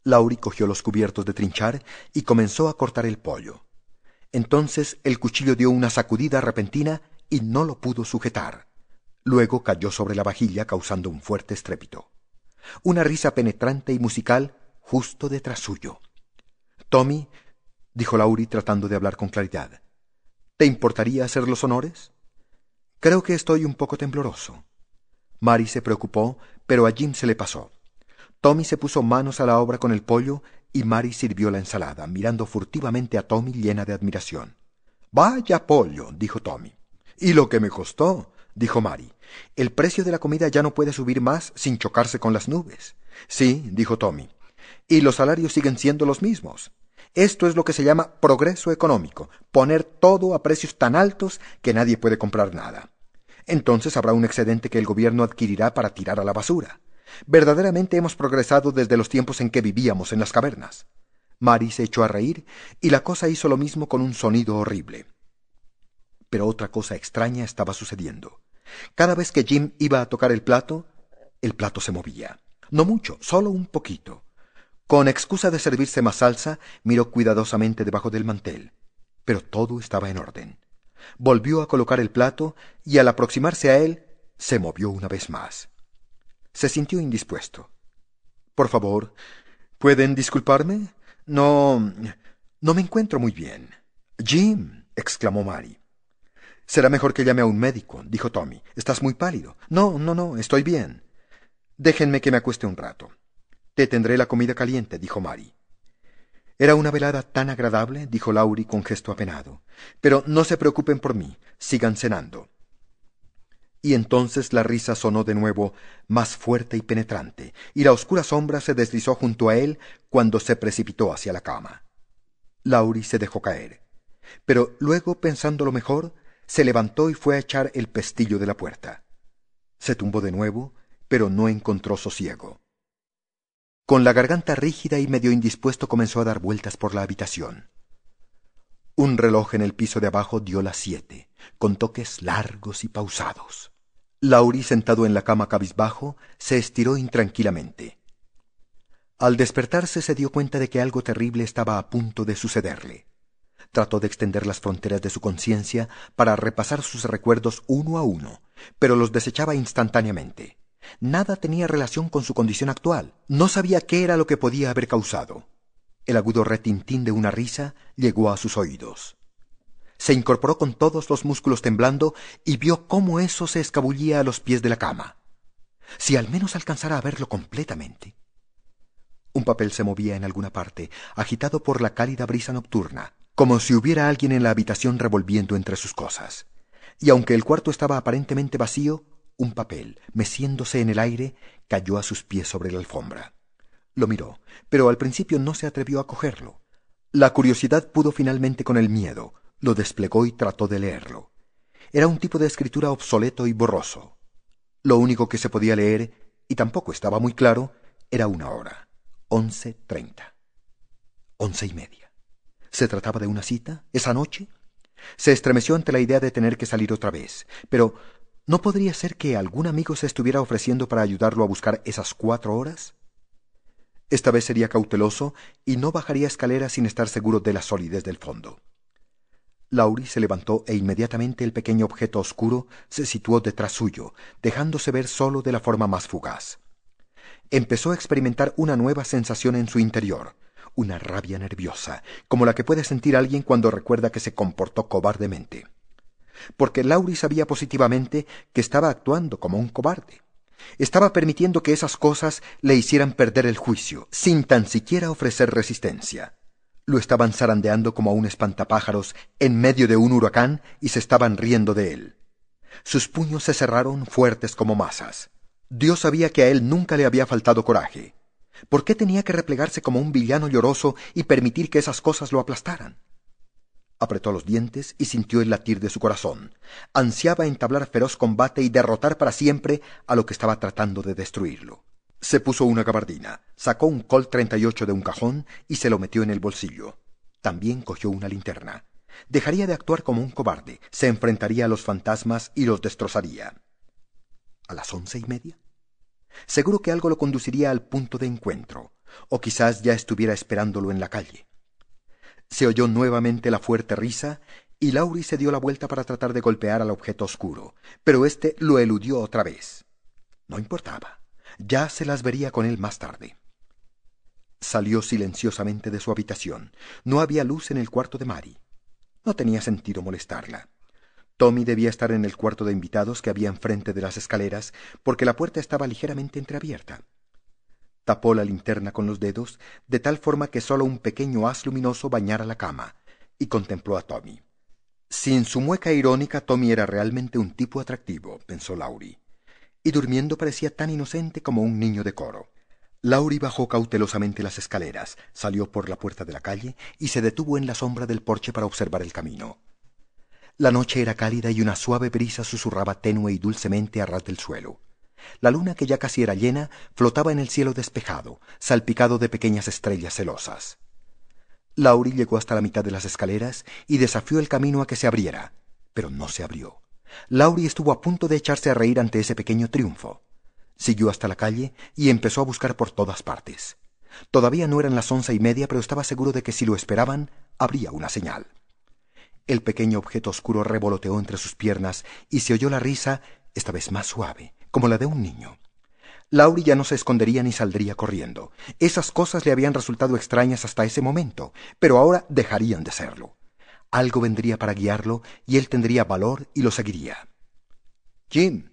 Lauri cogió los cubiertos de trinchar y comenzó a cortar el pollo. Entonces el cuchillo dio una sacudida repentina y no lo pudo sujetar. Luego cayó sobre la vajilla causando un fuerte estrépito. Una risa penetrante y musical justo detrás suyo. Tommy, dijo Laurie tratando de hablar con claridad, ¿te importaría hacer los honores? Creo que estoy un poco tembloroso. Mary se preocupó, pero a Jim se le pasó. Tommy se puso manos a la obra con el pollo y Mary sirvió la ensalada, mirando furtivamente a Tommy llena de admiración. Vaya pollo, dijo Tommy. ¿Y lo que me costó? Dijo Mary. El precio de la comida ya no puede subir más sin chocarse con las nubes. Sí, dijo Tommy y los salarios siguen siendo los mismos. Esto es lo que se llama progreso económico, poner todo a precios tan altos que nadie puede comprar nada. Entonces habrá un excedente que el gobierno adquirirá para tirar a la basura. Verdaderamente hemos progresado desde los tiempos en que vivíamos en las cavernas. Mary se echó a reír y la cosa hizo lo mismo con un sonido horrible. Pero otra cosa extraña estaba sucediendo. Cada vez que Jim iba a tocar el plato, el plato se movía. No mucho, solo un poquito. Con excusa de servirse más salsa, miró cuidadosamente debajo del mantel, pero todo estaba en orden. Volvió a colocar el plato y al aproximarse a él, se movió una vez más. Se sintió indispuesto. Por favor, ¿pueden disculparme? No. no me encuentro muy bien. Jim, exclamó Mary. Será mejor que llame a un médico, dijo Tommy. Estás muy pálido. No, no, no, estoy bien. Déjenme que me acueste un rato. Te tendré la comida caliente, dijo Mary. Era una velada tan agradable, dijo Laurie con gesto apenado. Pero no se preocupen por mí, sigan cenando. Y entonces la risa sonó de nuevo más fuerte y penetrante, y la oscura sombra se deslizó junto a él cuando se precipitó hacia la cama. Laurie se dejó caer. Pero luego, pensándolo mejor, se levantó y fue a echar el pestillo de la puerta. Se tumbó de nuevo, pero no encontró sosiego. Con la garganta rígida y medio indispuesto comenzó a dar vueltas por la habitación. Un reloj en el piso de abajo dio las siete, con toques largos y pausados. Lauri, sentado en la cama cabizbajo, se estiró intranquilamente. Al despertarse se dio cuenta de que algo terrible estaba a punto de sucederle. Trató de extender las fronteras de su conciencia para repasar sus recuerdos uno a uno, pero los desechaba instantáneamente. Nada tenía relación con su condición actual. No sabía qué era lo que podía haber causado. El agudo retintín de una risa llegó a sus oídos. Se incorporó con todos los músculos temblando y vio cómo eso se escabullía a los pies de la cama. Si al menos alcanzara a verlo completamente. Un papel se movía en alguna parte, agitado por la cálida brisa nocturna, como si hubiera alguien en la habitación revolviendo entre sus cosas. Y aunque el cuarto estaba aparentemente vacío, un papel, meciéndose en el aire, cayó a sus pies sobre la alfombra. Lo miró, pero al principio no se atrevió a cogerlo. La curiosidad pudo finalmente con el miedo, lo desplegó y trató de leerlo. Era un tipo de escritura obsoleto y borroso. Lo único que se podía leer, y tampoco estaba muy claro, era una hora. Once treinta. Once y media. ¿Se trataba de una cita? ¿Esa noche? Se estremeció ante la idea de tener que salir otra vez, pero ¿No podría ser que algún amigo se estuviera ofreciendo para ayudarlo a buscar esas cuatro horas? Esta vez sería cauteloso y no bajaría escaleras sin estar seguro de la solidez del fondo. Laurie se levantó e inmediatamente el pequeño objeto oscuro se situó detrás suyo, dejándose ver solo de la forma más fugaz. Empezó a experimentar una nueva sensación en su interior, una rabia nerviosa, como la que puede sentir alguien cuando recuerda que se comportó cobardemente porque Laurie sabía positivamente que estaba actuando como un cobarde. Estaba permitiendo que esas cosas le hicieran perder el juicio, sin tan siquiera ofrecer resistencia. Lo estaban zarandeando como a un espantapájaros en medio de un huracán y se estaban riendo de él. Sus puños se cerraron fuertes como masas. Dios sabía que a él nunca le había faltado coraje. ¿Por qué tenía que replegarse como un villano lloroso y permitir que esas cosas lo aplastaran? Apretó los dientes y sintió el latir de su corazón. Ansiaba entablar feroz combate y derrotar para siempre a lo que estaba tratando de destruirlo. Se puso una gabardina, sacó un Colt 38 de un cajón y se lo metió en el bolsillo. También cogió una linterna. Dejaría de actuar como un cobarde, se enfrentaría a los fantasmas y los destrozaría. ¿A las once y media? Seguro que algo lo conduciría al punto de encuentro, o quizás ya estuviera esperándolo en la calle. Se oyó nuevamente la fuerte risa y Laurie se dio la vuelta para tratar de golpear al objeto oscuro, pero éste lo eludió otra vez. No importaba. Ya se las vería con él más tarde. Salió silenciosamente de su habitación. No había luz en el cuarto de Mary. No tenía sentido molestarla. Tommy debía estar en el cuarto de invitados que había enfrente de las escaleras, porque la puerta estaba ligeramente entreabierta. Tapó la linterna con los dedos, de tal forma que sólo un pequeño haz luminoso bañara la cama, y contempló a Tommy. Sin su mueca irónica, Tommy era realmente un tipo atractivo, pensó Laurie, y durmiendo parecía tan inocente como un niño de coro. Laurie bajó cautelosamente las escaleras, salió por la puerta de la calle y se detuvo en la sombra del porche para observar el camino. La noche era cálida y una suave brisa susurraba tenue y dulcemente a ras del suelo. La luna, que ya casi era llena, flotaba en el cielo despejado, salpicado de pequeñas estrellas celosas. Lauri llegó hasta la mitad de las escaleras y desafió el camino a que se abriera, pero no se abrió. Lauri estuvo a punto de echarse a reír ante ese pequeño triunfo. Siguió hasta la calle y empezó a buscar por todas partes. Todavía no eran las once y media, pero estaba seguro de que si lo esperaban, habría una señal. El pequeño objeto oscuro revoloteó entre sus piernas y se oyó la risa, esta vez más suave, como la de un niño. Laurie ya no se escondería ni saldría corriendo. Esas cosas le habían resultado extrañas hasta ese momento, pero ahora dejarían de serlo. Algo vendría para guiarlo y él tendría valor y lo seguiría. Jim.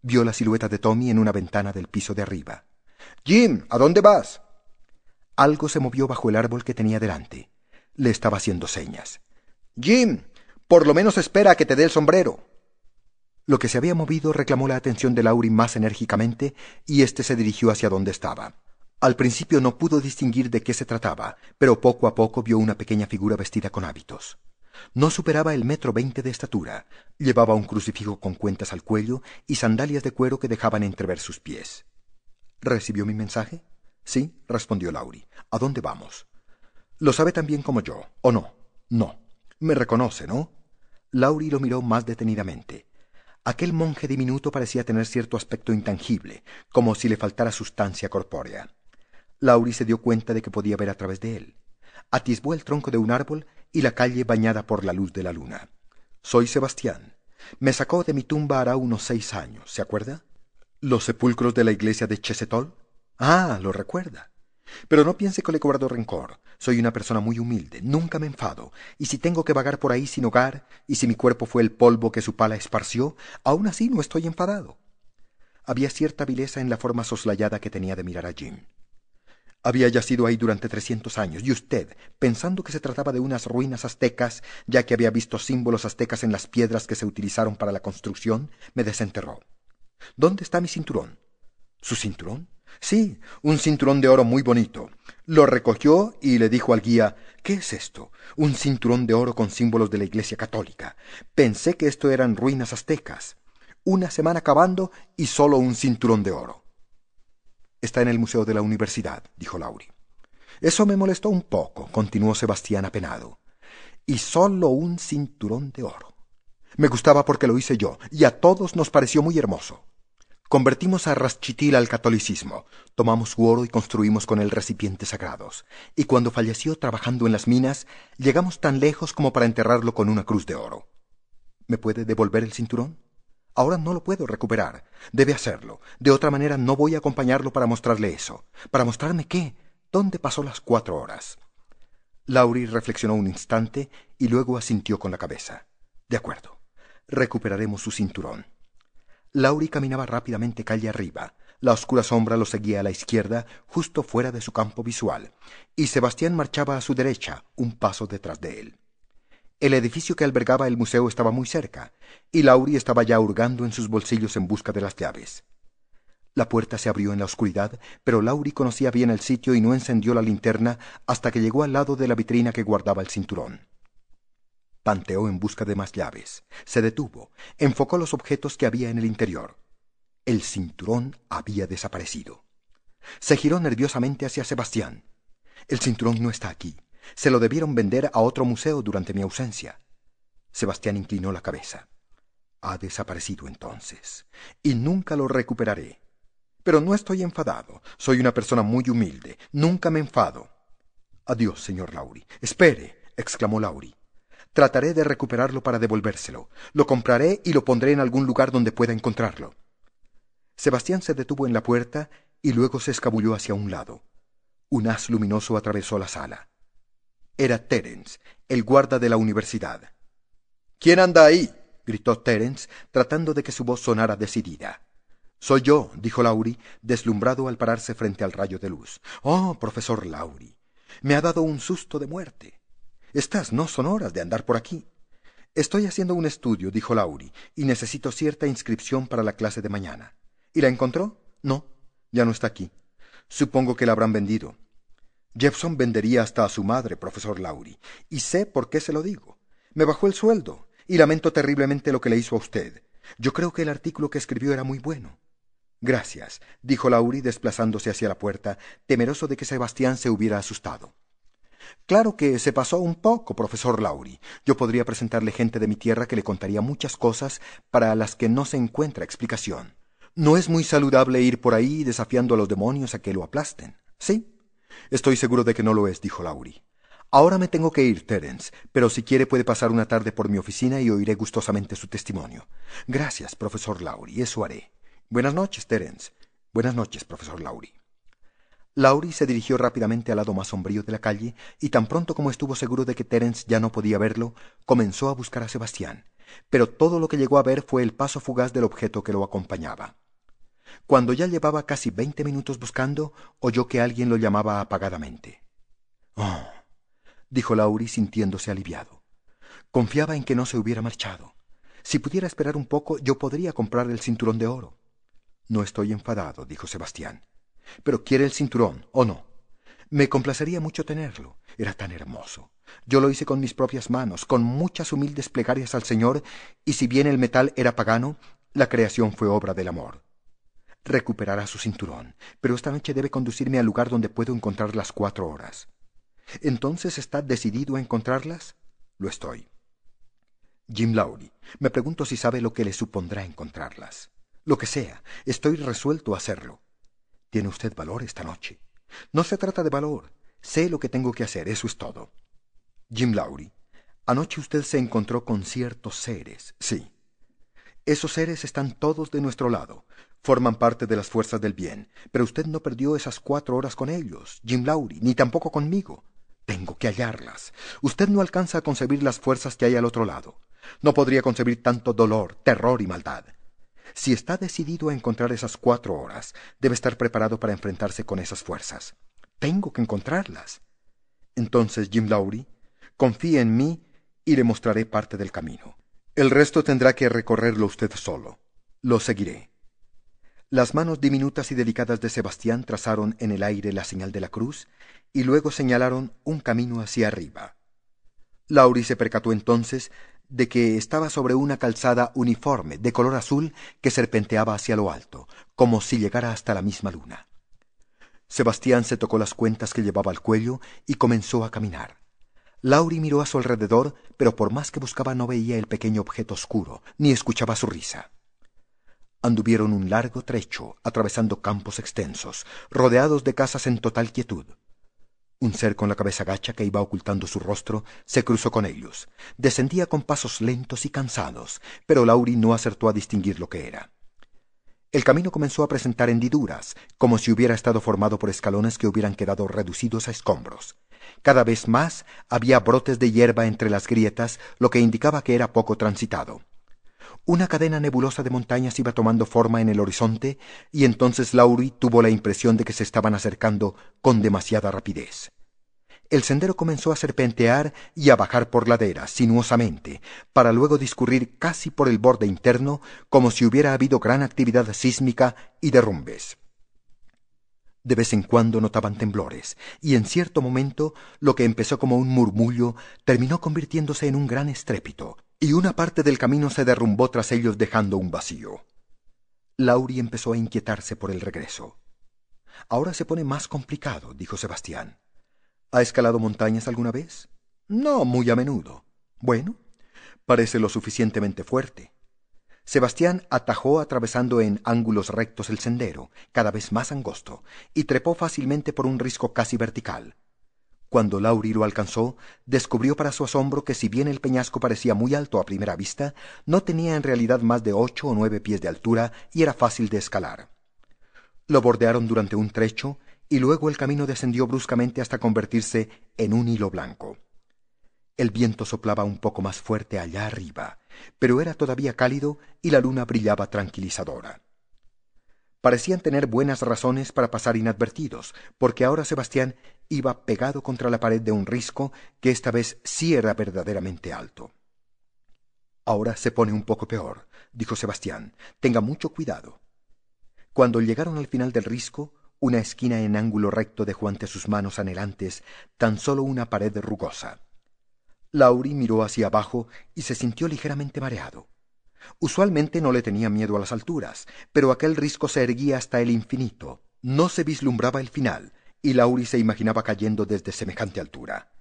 Vio la silueta de Tommy en una ventana del piso de arriba. Jim, ¿a dónde vas? Algo se movió bajo el árbol que tenía delante. Le estaba haciendo señas. Jim, por lo menos espera que te dé el sombrero. Lo que se había movido reclamó la atención de Laurie más enérgicamente y éste se dirigió hacia donde estaba. Al principio no pudo distinguir de qué se trataba, pero poco a poco vio una pequeña figura vestida con hábitos. No superaba el metro veinte de estatura, llevaba un crucifijo con cuentas al cuello y sandalias de cuero que dejaban entrever sus pies. ¿Recibió mi mensaje? Sí, respondió Laurie. ¿A dónde vamos? Lo sabe tan bien como yo, ¿o no? No. Me reconoce, ¿no? Laurie lo miró más detenidamente. Aquel monje diminuto parecía tener cierto aspecto intangible, como si le faltara sustancia corpórea. Laurie se dio cuenta de que podía ver a través de él. Atisbó el tronco de un árbol y la calle bañada por la luz de la luna. Soy Sebastián. Me sacó de mi tumba hará unos seis años, ¿se acuerda? ¿Los sepulcros de la iglesia de Chesetol? Ah, lo recuerda. Pero no piense que le he cobrado rencor. Soy una persona muy humilde, nunca me enfado, y si tengo que vagar por ahí sin hogar, y si mi cuerpo fue el polvo que su pala esparció, aún así no estoy enfadado. Había cierta vileza en la forma soslayada que tenía de mirar a Jim. Había yacido ahí durante trescientos años, y usted, pensando que se trataba de unas ruinas aztecas, ya que había visto símbolos aztecas en las piedras que se utilizaron para la construcción, me desenterró. ¿Dónde está mi cinturón? ¿Su cinturón? Sí, un cinturón de oro muy bonito. Lo recogió y le dijo al guía ¿Qué es esto? Un cinturón de oro con símbolos de la Iglesia Católica. Pensé que esto eran ruinas aztecas. Una semana cavando y solo un cinturón de oro. Está en el Museo de la Universidad, dijo Lauri. Eso me molestó un poco, continuó Sebastián apenado. Y solo un cinturón de oro. Me gustaba porque lo hice yo, y a todos nos pareció muy hermoso. Convertimos a Raschitil al catolicismo, tomamos su oro y construimos con él recipientes sagrados, y cuando falleció trabajando en las minas, llegamos tan lejos como para enterrarlo con una cruz de oro. ¿Me puede devolver el cinturón? Ahora no lo puedo recuperar. Debe hacerlo. De otra manera no voy a acompañarlo para mostrarle eso. ¿Para mostrarme qué? ¿Dónde pasó las cuatro horas? Laurie reflexionó un instante y luego asintió con la cabeza. De acuerdo. Recuperaremos su cinturón. Laurie caminaba rápidamente calle arriba. La oscura sombra lo seguía a la izquierda, justo fuera de su campo visual, y Sebastián marchaba a su derecha, un paso detrás de él. El edificio que albergaba el museo estaba muy cerca, y Laurie estaba ya hurgando en sus bolsillos en busca de las llaves. La puerta se abrió en la oscuridad, pero Laurie conocía bien el sitio y no encendió la linterna hasta que llegó al lado de la vitrina que guardaba el cinturón. Tanteó en busca de más llaves. Se detuvo, enfocó los objetos que había en el interior. El cinturón había desaparecido. Se giró nerviosamente hacia Sebastián. El cinturón no está aquí. Se lo debieron vender a otro museo durante mi ausencia. Sebastián inclinó la cabeza. Ha desaparecido entonces, y nunca lo recuperaré. Pero no estoy enfadado. Soy una persona muy humilde. Nunca me enfado. Adiós, señor Lauri. Espere, exclamó Lauri. Trataré de recuperarlo para devolvérselo. Lo compraré y lo pondré en algún lugar donde pueda encontrarlo. Sebastián se detuvo en la puerta y luego se escabulló hacia un lado. Un haz luminoso atravesó la sala. Era Terence, el guarda de la universidad. ¿Quién anda ahí? gritó Terence, tratando de que su voz sonara decidida. Soy yo, dijo Laurie, deslumbrado al pararse frente al rayo de luz. Oh, profesor Laurie, me ha dado un susto de muerte. Estas no son horas de andar por aquí. Estoy haciendo un estudio, dijo Laurie, y necesito cierta inscripción para la clase de mañana. ¿Y la encontró? No, ya no está aquí. Supongo que la habrán vendido. Jepson vendería hasta a su madre, profesor Laurie, y sé por qué se lo digo. Me bajó el sueldo, y lamento terriblemente lo que le hizo a usted. Yo creo que el artículo que escribió era muy bueno. Gracias, dijo Laurie desplazándose hacia la puerta, temeroso de que Sebastián se hubiera asustado. Claro que se pasó un poco, profesor Laurie. Yo podría presentarle gente de mi tierra que le contaría muchas cosas para las que no se encuentra explicación. No es muy saludable ir por ahí desafiando a los demonios a que lo aplasten. ¿Sí? Estoy seguro de que no lo es, dijo Laurie. Ahora me tengo que ir, Terence, pero si quiere puede pasar una tarde por mi oficina y oiré gustosamente su testimonio. Gracias, profesor Laurie, eso haré. Buenas noches, Terence. Buenas noches, profesor Laurie. Laurie se dirigió rápidamente al lado más sombrío de la calle y tan pronto como estuvo seguro de que Terence ya no podía verlo, comenzó a buscar a Sebastián. Pero todo lo que llegó a ver fue el paso fugaz del objeto que lo acompañaba. Cuando ya llevaba casi veinte minutos buscando, oyó que alguien lo llamaba apagadamente. Oh, dijo Laurie sintiéndose aliviado. Confiaba en que no se hubiera marchado. Si pudiera esperar un poco, yo podría comprar el cinturón de oro. No estoy enfadado, dijo Sebastián. Pero quiere el cinturón, ¿o no? Me complacería mucho tenerlo. Era tan hermoso. Yo lo hice con mis propias manos, con muchas humildes plegarias al Señor, y si bien el metal era pagano, la creación fue obra del amor. Recuperará su cinturón, pero esta noche debe conducirme al lugar donde puedo encontrar las cuatro horas. ¿Entonces está decidido a encontrarlas? Lo estoy. Jim Lowry, me pregunto si sabe lo que le supondrá encontrarlas. Lo que sea, estoy resuelto a hacerlo. Tiene usted valor esta noche. No se trata de valor. Sé lo que tengo que hacer, eso es todo. Jim Lowry, anoche usted se encontró con ciertos seres, sí. Esos seres están todos de nuestro lado, forman parte de las fuerzas del bien, pero usted no perdió esas cuatro horas con ellos, Jim Lowry, ni tampoco conmigo. Tengo que hallarlas. Usted no alcanza a concebir las fuerzas que hay al otro lado. No podría concebir tanto dolor, terror y maldad. Si está decidido a encontrar esas cuatro horas, debe estar preparado para enfrentarse con esas fuerzas. Tengo que encontrarlas. Entonces, Jim Lowry, confíe en mí y le mostraré parte del camino. El resto tendrá que recorrerlo usted solo. Lo seguiré. Las manos diminutas y delicadas de Sebastián trazaron en el aire la señal de la cruz y luego señalaron un camino hacia arriba. Laurie se percató entonces de que estaba sobre una calzada uniforme de color azul que serpenteaba hacia lo alto, como si llegara hasta la misma luna. Sebastián se tocó las cuentas que llevaba al cuello y comenzó a caminar. Lauri miró a su alrededor, pero por más que buscaba no veía el pequeño objeto oscuro, ni escuchaba su risa. Anduvieron un largo trecho, atravesando campos extensos, rodeados de casas en total quietud. Un ser con la cabeza gacha que iba ocultando su rostro se cruzó con ellos. Descendía con pasos lentos y cansados, pero Lauri no acertó a distinguir lo que era. El camino comenzó a presentar hendiduras, como si hubiera estado formado por escalones que hubieran quedado reducidos a escombros. Cada vez más había brotes de hierba entre las grietas, lo que indicaba que era poco transitado. Una cadena nebulosa de montañas iba tomando forma en el horizonte y entonces Lauri tuvo la impresión de que se estaban acercando con demasiada rapidez. El sendero comenzó a serpentear y a bajar por laderas sinuosamente, para luego discurrir casi por el borde interno como si hubiera habido gran actividad sísmica y derrumbes. De vez en cuando notaban temblores, y en cierto momento lo que empezó como un murmullo terminó convirtiéndose en un gran estrépito, y una parte del camino se derrumbó tras ellos dejando un vacío. Lauri empezó a inquietarse por el regreso. Ahora se pone más complicado, dijo Sebastián. ¿Ha escalado montañas alguna vez? No, muy a menudo. Bueno, parece lo suficientemente fuerte. Sebastián atajó atravesando en ángulos rectos el sendero, cada vez más angosto, y trepó fácilmente por un risco casi vertical. Cuando Lauri lo alcanzó, descubrió para su asombro que si bien el peñasco parecía muy alto a primera vista, no tenía en realidad más de ocho o nueve pies de altura y era fácil de escalar. Lo bordearon durante un trecho y luego el camino descendió bruscamente hasta convertirse en un hilo blanco. El viento soplaba un poco más fuerte allá arriba, pero era todavía cálido y la luna brillaba tranquilizadora. Parecían tener buenas razones para pasar inadvertidos, porque ahora Sebastián iba pegado contra la pared de un risco que esta vez sí era verdaderamente alto. Ahora se pone un poco peor, dijo Sebastián. Tenga mucho cuidado. Cuando llegaron al final del risco, una esquina en ángulo recto dejó ante sus manos anhelantes tan solo una pared rugosa. Lauri miró hacia abajo y se sintió ligeramente mareado. Usualmente no le tenía miedo a las alturas, pero aquel risco se erguía hasta el infinito. No se vislumbraba el final, y Lauri se imaginaba cayendo desde semejante altura.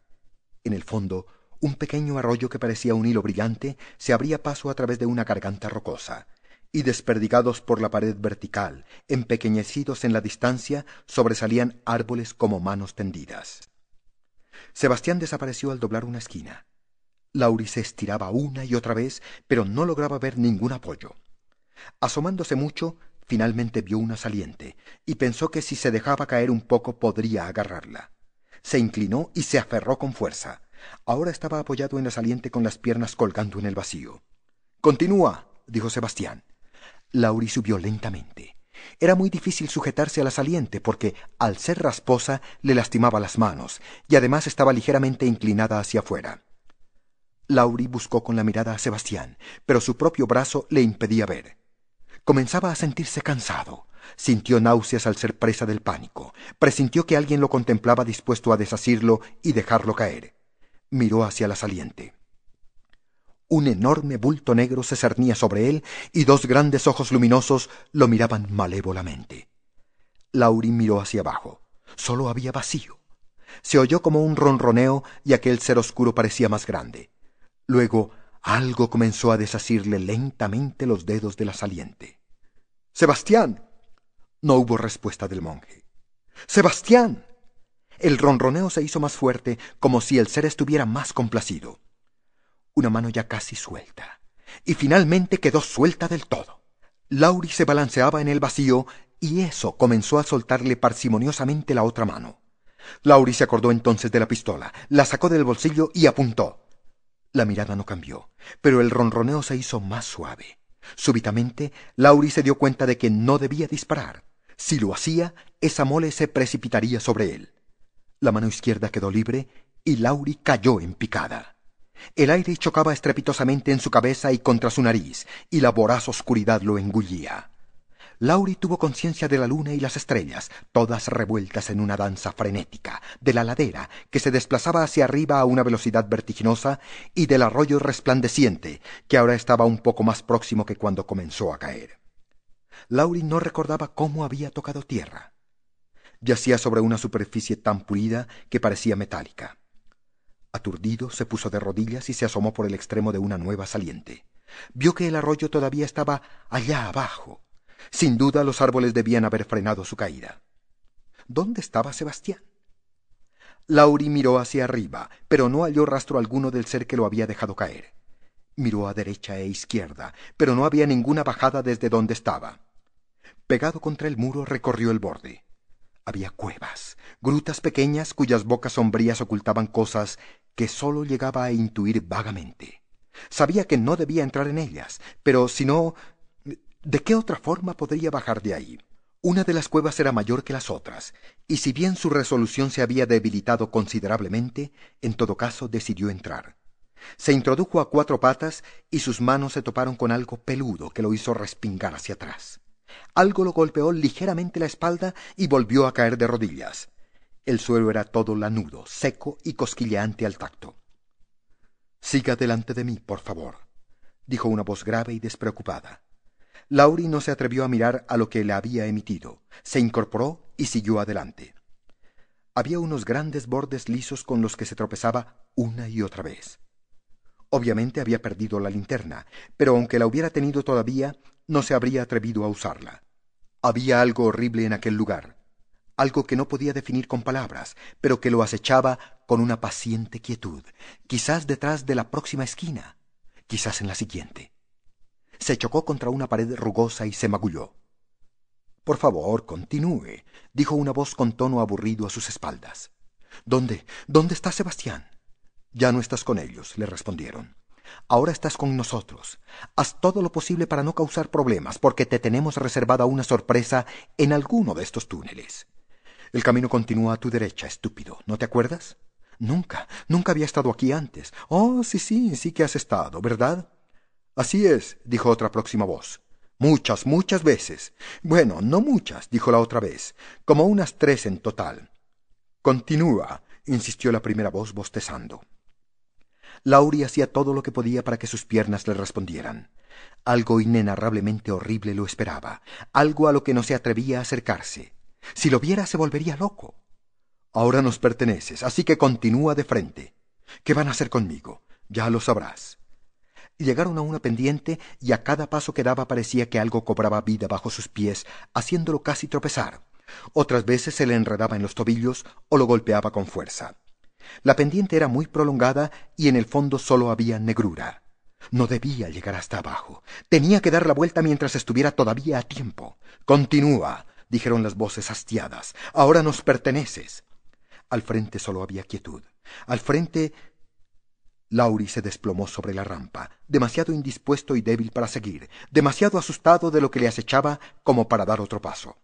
En el fondo, un pequeño arroyo que parecía un hilo brillante se abría paso a través de una garganta rocosa, y desperdigados por la pared vertical, empequeñecidos en la distancia, sobresalían árboles como manos tendidas. Sebastián desapareció al doblar una esquina. Lauri se estiraba una y otra vez, pero no lograba ver ningún apoyo. Asomándose mucho, Finalmente vio una saliente y pensó que si se dejaba caer un poco podría agarrarla. Se inclinó y se aferró con fuerza. Ahora estaba apoyado en la saliente con las piernas colgando en el vacío. Continúa, dijo Sebastián. Lauri subió lentamente. Era muy difícil sujetarse a la saliente porque, al ser rasposa, le lastimaba las manos y además estaba ligeramente inclinada hacia afuera. Lauri buscó con la mirada a Sebastián, pero su propio brazo le impedía ver. Comenzaba a sentirse cansado. Sintió náuseas al ser presa del pánico. Presintió que alguien lo contemplaba dispuesto a desasirlo y dejarlo caer. Miró hacia la saliente. Un enorme bulto negro se cernía sobre él y dos grandes ojos luminosos lo miraban malévolamente. Lauri miró hacia abajo. Solo había vacío. Se oyó como un ronroneo y aquel ser oscuro parecía más grande. Luego algo comenzó a desasirle lentamente los dedos de la saliente. Sebastián. No hubo respuesta del monje. Sebastián. El ronroneo se hizo más fuerte, como si el ser estuviera más complacido una mano ya casi suelta, y finalmente quedó suelta del todo. Lauri se balanceaba en el vacío y eso comenzó a soltarle parsimoniosamente la otra mano. Lauri se acordó entonces de la pistola, la sacó del bolsillo y apuntó. La mirada no cambió, pero el ronroneo se hizo más suave. Súbitamente, Lauri se dio cuenta de que no debía disparar. Si lo hacía, esa mole se precipitaría sobre él. La mano izquierda quedó libre y Lauri cayó en picada. El aire chocaba estrepitosamente en su cabeza y contra su nariz, y la voraz oscuridad lo engullía. Lauri tuvo conciencia de la luna y las estrellas, todas revueltas en una danza frenética, de la ladera, que se desplazaba hacia arriba a una velocidad vertiginosa, y del arroyo resplandeciente, que ahora estaba un poco más próximo que cuando comenzó a caer. Lauri no recordaba cómo había tocado tierra. Yacía sobre una superficie tan pulida que parecía metálica. Aturdido, se puso de rodillas y se asomó por el extremo de una nueva saliente. Vio que el arroyo todavía estaba allá abajo. Sin duda los árboles debían haber frenado su caída. ¿Dónde estaba Sebastián? Lauri miró hacia arriba, pero no halló rastro alguno del ser que lo había dejado caer. Miró a derecha e izquierda, pero no había ninguna bajada desde donde estaba. Pegado contra el muro recorrió el borde. Había cuevas, grutas pequeñas cuyas bocas sombrías ocultaban cosas que sólo llegaba a intuir vagamente. Sabía que no debía entrar en ellas, pero si no... ¿De qué otra forma podría bajar de ahí? Una de las cuevas era mayor que las otras, y si bien su resolución se había debilitado considerablemente, en todo caso decidió entrar. Se introdujo a cuatro patas y sus manos se toparon con algo peludo que lo hizo respingar hacia atrás. Algo lo golpeó ligeramente la espalda y volvió a caer de rodillas. El suelo era todo lanudo, seco y cosquilleante al tacto. Siga delante de mí, por favor, dijo una voz grave y despreocupada. Lauri no se atrevió a mirar a lo que le había emitido. Se incorporó y siguió adelante. Había unos grandes bordes lisos con los que se tropezaba una y otra vez. Obviamente había perdido la linterna, pero aunque la hubiera tenido todavía, no se habría atrevido a usarla. Había algo horrible en aquel lugar algo que no podía definir con palabras, pero que lo acechaba con una paciente quietud, quizás detrás de la próxima esquina, quizás en la siguiente. Se chocó contra una pared rugosa y se magulló. Por favor, continúe, dijo una voz con tono aburrido a sus espaldas. ¿Dónde? ¿Dónde está Sebastián? Ya no estás con ellos, le respondieron. Ahora estás con nosotros. Haz todo lo posible para no causar problemas, porque te tenemos reservada una sorpresa en alguno de estos túneles. El camino continúa a tu derecha, estúpido. ¿No te acuerdas? Nunca, nunca había estado aquí antes. Oh, sí, sí, sí que has estado, ¿verdad? Así es, dijo otra próxima voz. Muchas, muchas veces. Bueno, no muchas, dijo la otra vez, como unas tres en total. Continúa, insistió la primera voz bostezando. Lauri hacía todo lo que podía para que sus piernas le respondieran. Algo inenarrablemente horrible lo esperaba, algo a lo que no se atrevía a acercarse. Si lo viera se volvería loco. Ahora nos perteneces, así que continúa de frente. ¿Qué van a hacer conmigo? Ya lo sabrás. Llegaron a una pendiente y a cada paso que daba parecía que algo cobraba vida bajo sus pies, haciéndolo casi tropezar. Otras veces se le enredaba en los tobillos o lo golpeaba con fuerza. La pendiente era muy prolongada y en el fondo solo había negrura. No debía llegar hasta abajo. Tenía que dar la vuelta mientras estuviera todavía a tiempo. Continúa, dijeron las voces hastiadas. Ahora nos perteneces. Al frente solo había quietud. Al frente Lauri se desplomó sobre la rampa, demasiado indispuesto y débil para seguir, demasiado asustado de lo que le acechaba como para dar otro paso.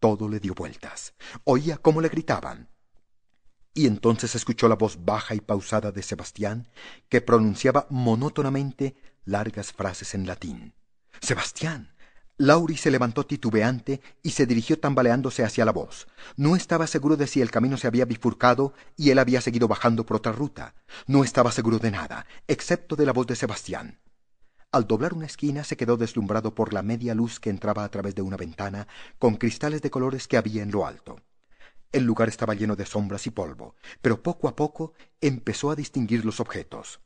Todo le dio vueltas. Oía cómo le gritaban. Y entonces escuchó la voz baja y pausada de Sebastián, que pronunciaba monótonamente largas frases en latín. Sebastián. Lauri se levantó titubeante y se dirigió tambaleándose hacia la voz. No estaba seguro de si el camino se había bifurcado y él había seguido bajando por otra ruta. No estaba seguro de nada, excepto de la voz de Sebastián. Al doblar una esquina se quedó deslumbrado por la media luz que entraba a través de una ventana con cristales de colores que había en lo alto. El lugar estaba lleno de sombras y polvo, pero poco a poco empezó a distinguir los objetos.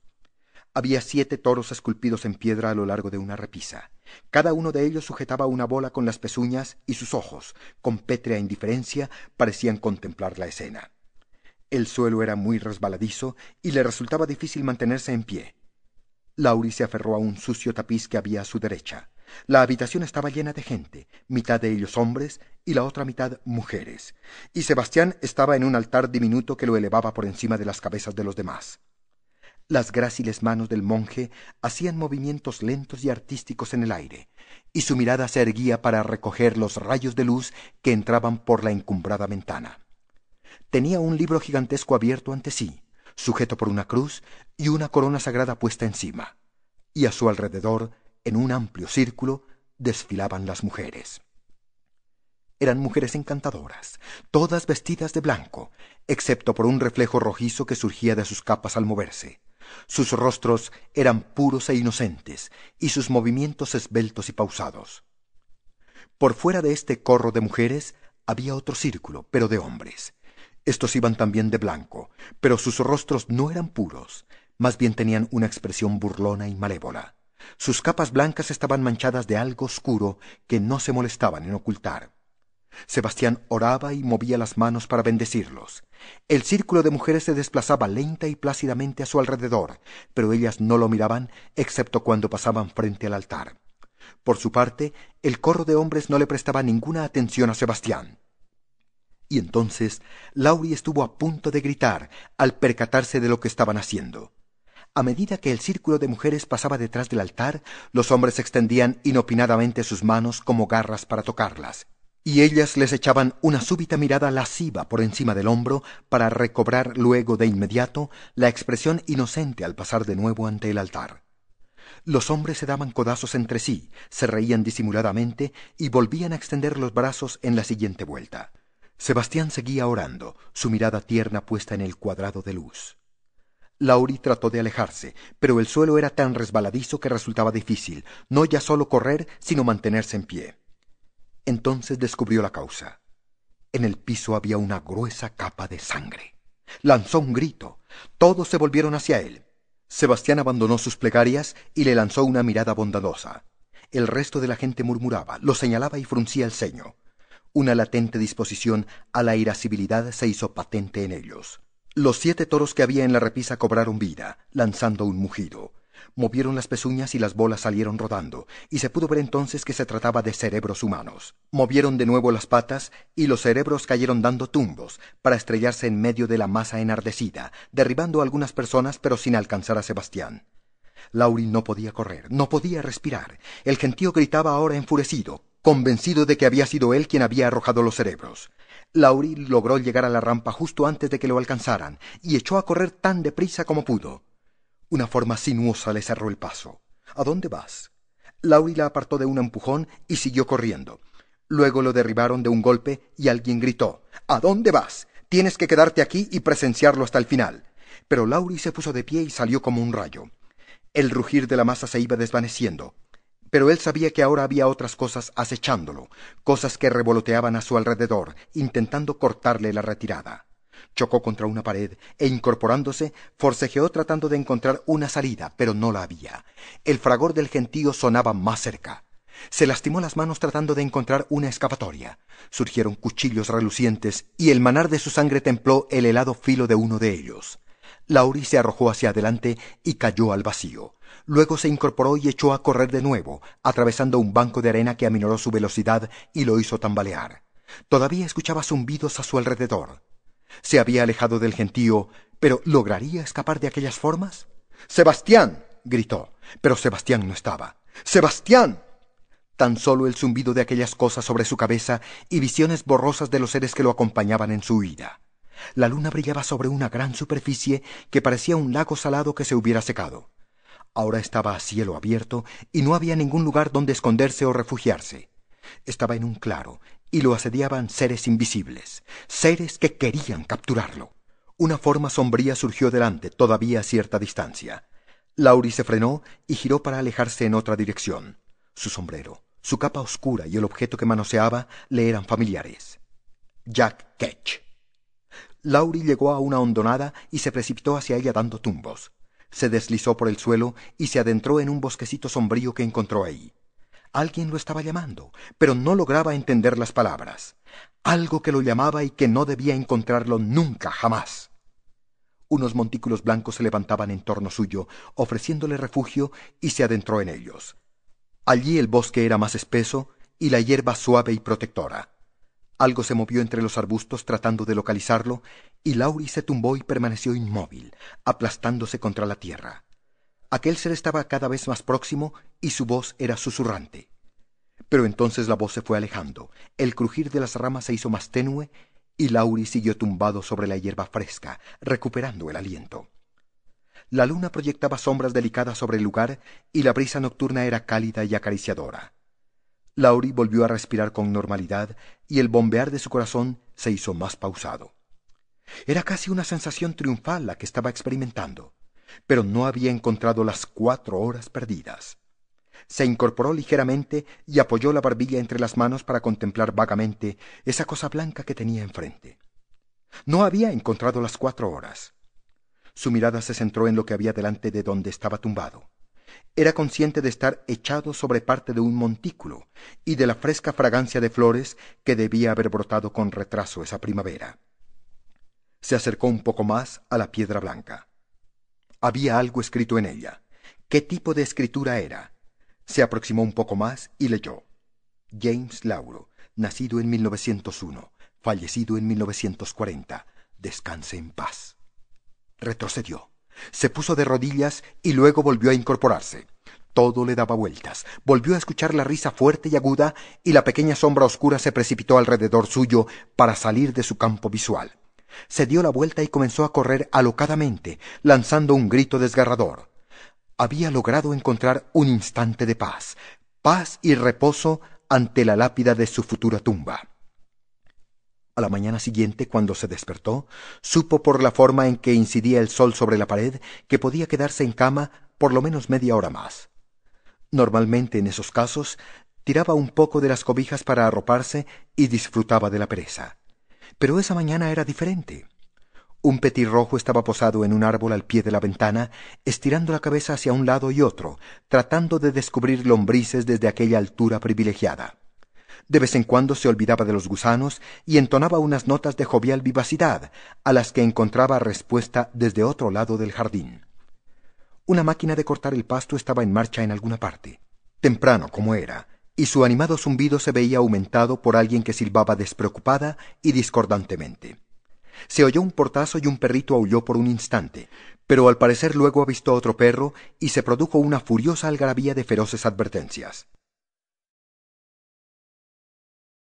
Había siete toros esculpidos en piedra a lo largo de una repisa. Cada uno de ellos sujetaba una bola con las pezuñas y sus ojos, con pétrea indiferencia, parecían contemplar la escena. El suelo era muy resbaladizo y le resultaba difícil mantenerse en pie. Lauri se aferró a un sucio tapiz que había a su derecha. La habitación estaba llena de gente, mitad de ellos hombres y la otra mitad mujeres, y Sebastián estaba en un altar diminuto que lo elevaba por encima de las cabezas de los demás. Las gráciles manos del monje hacían movimientos lentos y artísticos en el aire, y su mirada se erguía para recoger los rayos de luz que entraban por la encumbrada ventana. Tenía un libro gigantesco abierto ante sí, sujeto por una cruz y una corona sagrada puesta encima, y a su alrededor en un amplio círculo desfilaban las mujeres. Eran mujeres encantadoras, todas vestidas de blanco, excepto por un reflejo rojizo que surgía de sus capas al moverse. Sus rostros eran puros e inocentes, y sus movimientos esbeltos y pausados. Por fuera de este corro de mujeres había otro círculo, pero de hombres. Estos iban también de blanco, pero sus rostros no eran puros, más bien tenían una expresión burlona y malévola. Sus capas blancas estaban manchadas de algo oscuro que no se molestaban en ocultar. Sebastián oraba y movía las manos para bendecirlos. El círculo de mujeres se desplazaba lenta y plácidamente a su alrededor, pero ellas no lo miraban excepto cuando pasaban frente al altar. Por su parte, el corro de hombres no le prestaba ninguna atención a Sebastián. Y entonces Lauri estuvo a punto de gritar al percatarse de lo que estaban haciendo. A medida que el círculo de mujeres pasaba detrás del altar, los hombres extendían inopinadamente sus manos como garras para tocarlas, y ellas les echaban una súbita mirada lasciva por encima del hombro para recobrar luego de inmediato la expresión inocente al pasar de nuevo ante el altar. Los hombres se daban codazos entre sí, se reían disimuladamente y volvían a extender los brazos en la siguiente vuelta. Sebastián seguía orando, su mirada tierna puesta en el cuadrado de luz. Lauri trató de alejarse, pero el suelo era tan resbaladizo que resultaba difícil, no ya solo correr, sino mantenerse en pie. Entonces descubrió la causa. En el piso había una gruesa capa de sangre. Lanzó un grito. Todos se volvieron hacia él. Sebastián abandonó sus plegarias y le lanzó una mirada bondadosa. El resto de la gente murmuraba, lo señalaba y fruncía el ceño. Una latente disposición a la irascibilidad se hizo patente en ellos. Los siete toros que había en la repisa cobraron vida, lanzando un mugido. Movieron las pezuñas y las bolas salieron rodando, y se pudo ver entonces que se trataba de cerebros humanos. Movieron de nuevo las patas, y los cerebros cayeron dando tumbos, para estrellarse en medio de la masa enardecida, derribando a algunas personas pero sin alcanzar a Sebastián. Lauri no podía correr, no podía respirar. El gentío gritaba ahora enfurecido, convencido de que había sido él quien había arrojado los cerebros. Lauri logró llegar a la rampa justo antes de que lo alcanzaran, y echó a correr tan deprisa como pudo. Una forma sinuosa le cerró el paso. ¿A dónde vas? Lauri la apartó de un empujón y siguió corriendo. Luego lo derribaron de un golpe y alguien gritó ¿A dónde vas? Tienes que quedarte aquí y presenciarlo hasta el final. Pero Lauri se puso de pie y salió como un rayo. El rugir de la masa se iba desvaneciendo pero él sabía que ahora había otras cosas acechándolo, cosas que revoloteaban a su alrededor, intentando cortarle la retirada. Chocó contra una pared e incorporándose, forcejeó tratando de encontrar una salida, pero no la había. El fragor del gentío sonaba más cerca. Se lastimó las manos tratando de encontrar una escapatoria. Surgieron cuchillos relucientes y el manar de su sangre templó el helado filo de uno de ellos. Lauri se arrojó hacia adelante y cayó al vacío. Luego se incorporó y echó a correr de nuevo, atravesando un banco de arena que aminoró su velocidad y lo hizo tambalear. Todavía escuchaba zumbidos a su alrededor. Se había alejado del gentío, pero ¿lograría escapar de aquellas formas? Sebastián. gritó. Pero Sebastián no estaba. Sebastián. Tan solo el zumbido de aquellas cosas sobre su cabeza y visiones borrosas de los seres que lo acompañaban en su huida. La luna brillaba sobre una gran superficie que parecía un lago salado que se hubiera secado. Ahora estaba a cielo abierto y no había ningún lugar donde esconderse o refugiarse. Estaba en un claro y lo asediaban seres invisibles, seres que querían capturarlo. Una forma sombría surgió delante, todavía a cierta distancia. Laurie se frenó y giró para alejarse en otra dirección. Su sombrero, su capa oscura y el objeto que manoseaba le eran familiares. Jack Ketch. Laurie llegó a una hondonada y se precipitó hacia ella dando tumbos. Se deslizó por el suelo y se adentró en un bosquecito sombrío que encontró ahí. Alguien lo estaba llamando, pero no lograba entender las palabras. Algo que lo llamaba y que no debía encontrarlo nunca, jamás. Unos montículos blancos se levantaban en torno suyo, ofreciéndole refugio, y se adentró en ellos. Allí el bosque era más espeso y la hierba suave y protectora. Algo se movió entre los arbustos tratando de localizarlo, y Laurie se tumbó y permaneció inmóvil, aplastándose contra la tierra. Aquel ser estaba cada vez más próximo y su voz era susurrante. Pero entonces la voz se fue alejando, el crujir de las ramas se hizo más tenue y Laurie siguió tumbado sobre la hierba fresca, recuperando el aliento. La luna proyectaba sombras delicadas sobre el lugar y la brisa nocturna era cálida y acariciadora. Laurie volvió a respirar con normalidad y el bombear de su corazón se hizo más pausado. Era casi una sensación triunfal la que estaba experimentando, pero no había encontrado las cuatro horas perdidas. Se incorporó ligeramente y apoyó la barbilla entre las manos para contemplar vagamente esa cosa blanca que tenía enfrente. No había encontrado las cuatro horas. Su mirada se centró en lo que había delante de donde estaba tumbado. Era consciente de estar echado sobre parte de un montículo y de la fresca fragancia de flores que debía haber brotado con retraso esa primavera. Se acercó un poco más a la piedra blanca. Había algo escrito en ella. ¿Qué tipo de escritura era? Se aproximó un poco más y leyó. James Lauro, nacido en 1901, fallecido en 1940. Descanse en paz. Retrocedió. Se puso de rodillas y luego volvió a incorporarse. Todo le daba vueltas. Volvió a escuchar la risa fuerte y aguda y la pequeña sombra oscura se precipitó alrededor suyo para salir de su campo visual. Se dio la vuelta y comenzó a correr alocadamente, lanzando un grito desgarrador. Había logrado encontrar un instante de paz, paz y reposo ante la lápida de su futura tumba. A la mañana siguiente, cuando se despertó, supo por la forma en que incidía el sol sobre la pared que podía quedarse en cama por lo menos media hora más. Normalmente en esos casos tiraba un poco de las cobijas para arroparse y disfrutaba de la pereza. Pero esa mañana era diferente. Un petirrojo estaba posado en un árbol al pie de la ventana, estirando la cabeza hacia un lado y otro, tratando de descubrir lombrices desde aquella altura privilegiada. De vez en cuando se olvidaba de los gusanos y entonaba unas notas de jovial vivacidad, a las que encontraba respuesta desde otro lado del jardín. Una máquina de cortar el pasto estaba en marcha en alguna parte, temprano como era, y su animado zumbido se veía aumentado por alguien que silbaba despreocupada y discordantemente. Se oyó un portazo y un perrito aulló por un instante, pero al parecer luego avistó otro perro y se produjo una furiosa algarabía de feroces advertencias.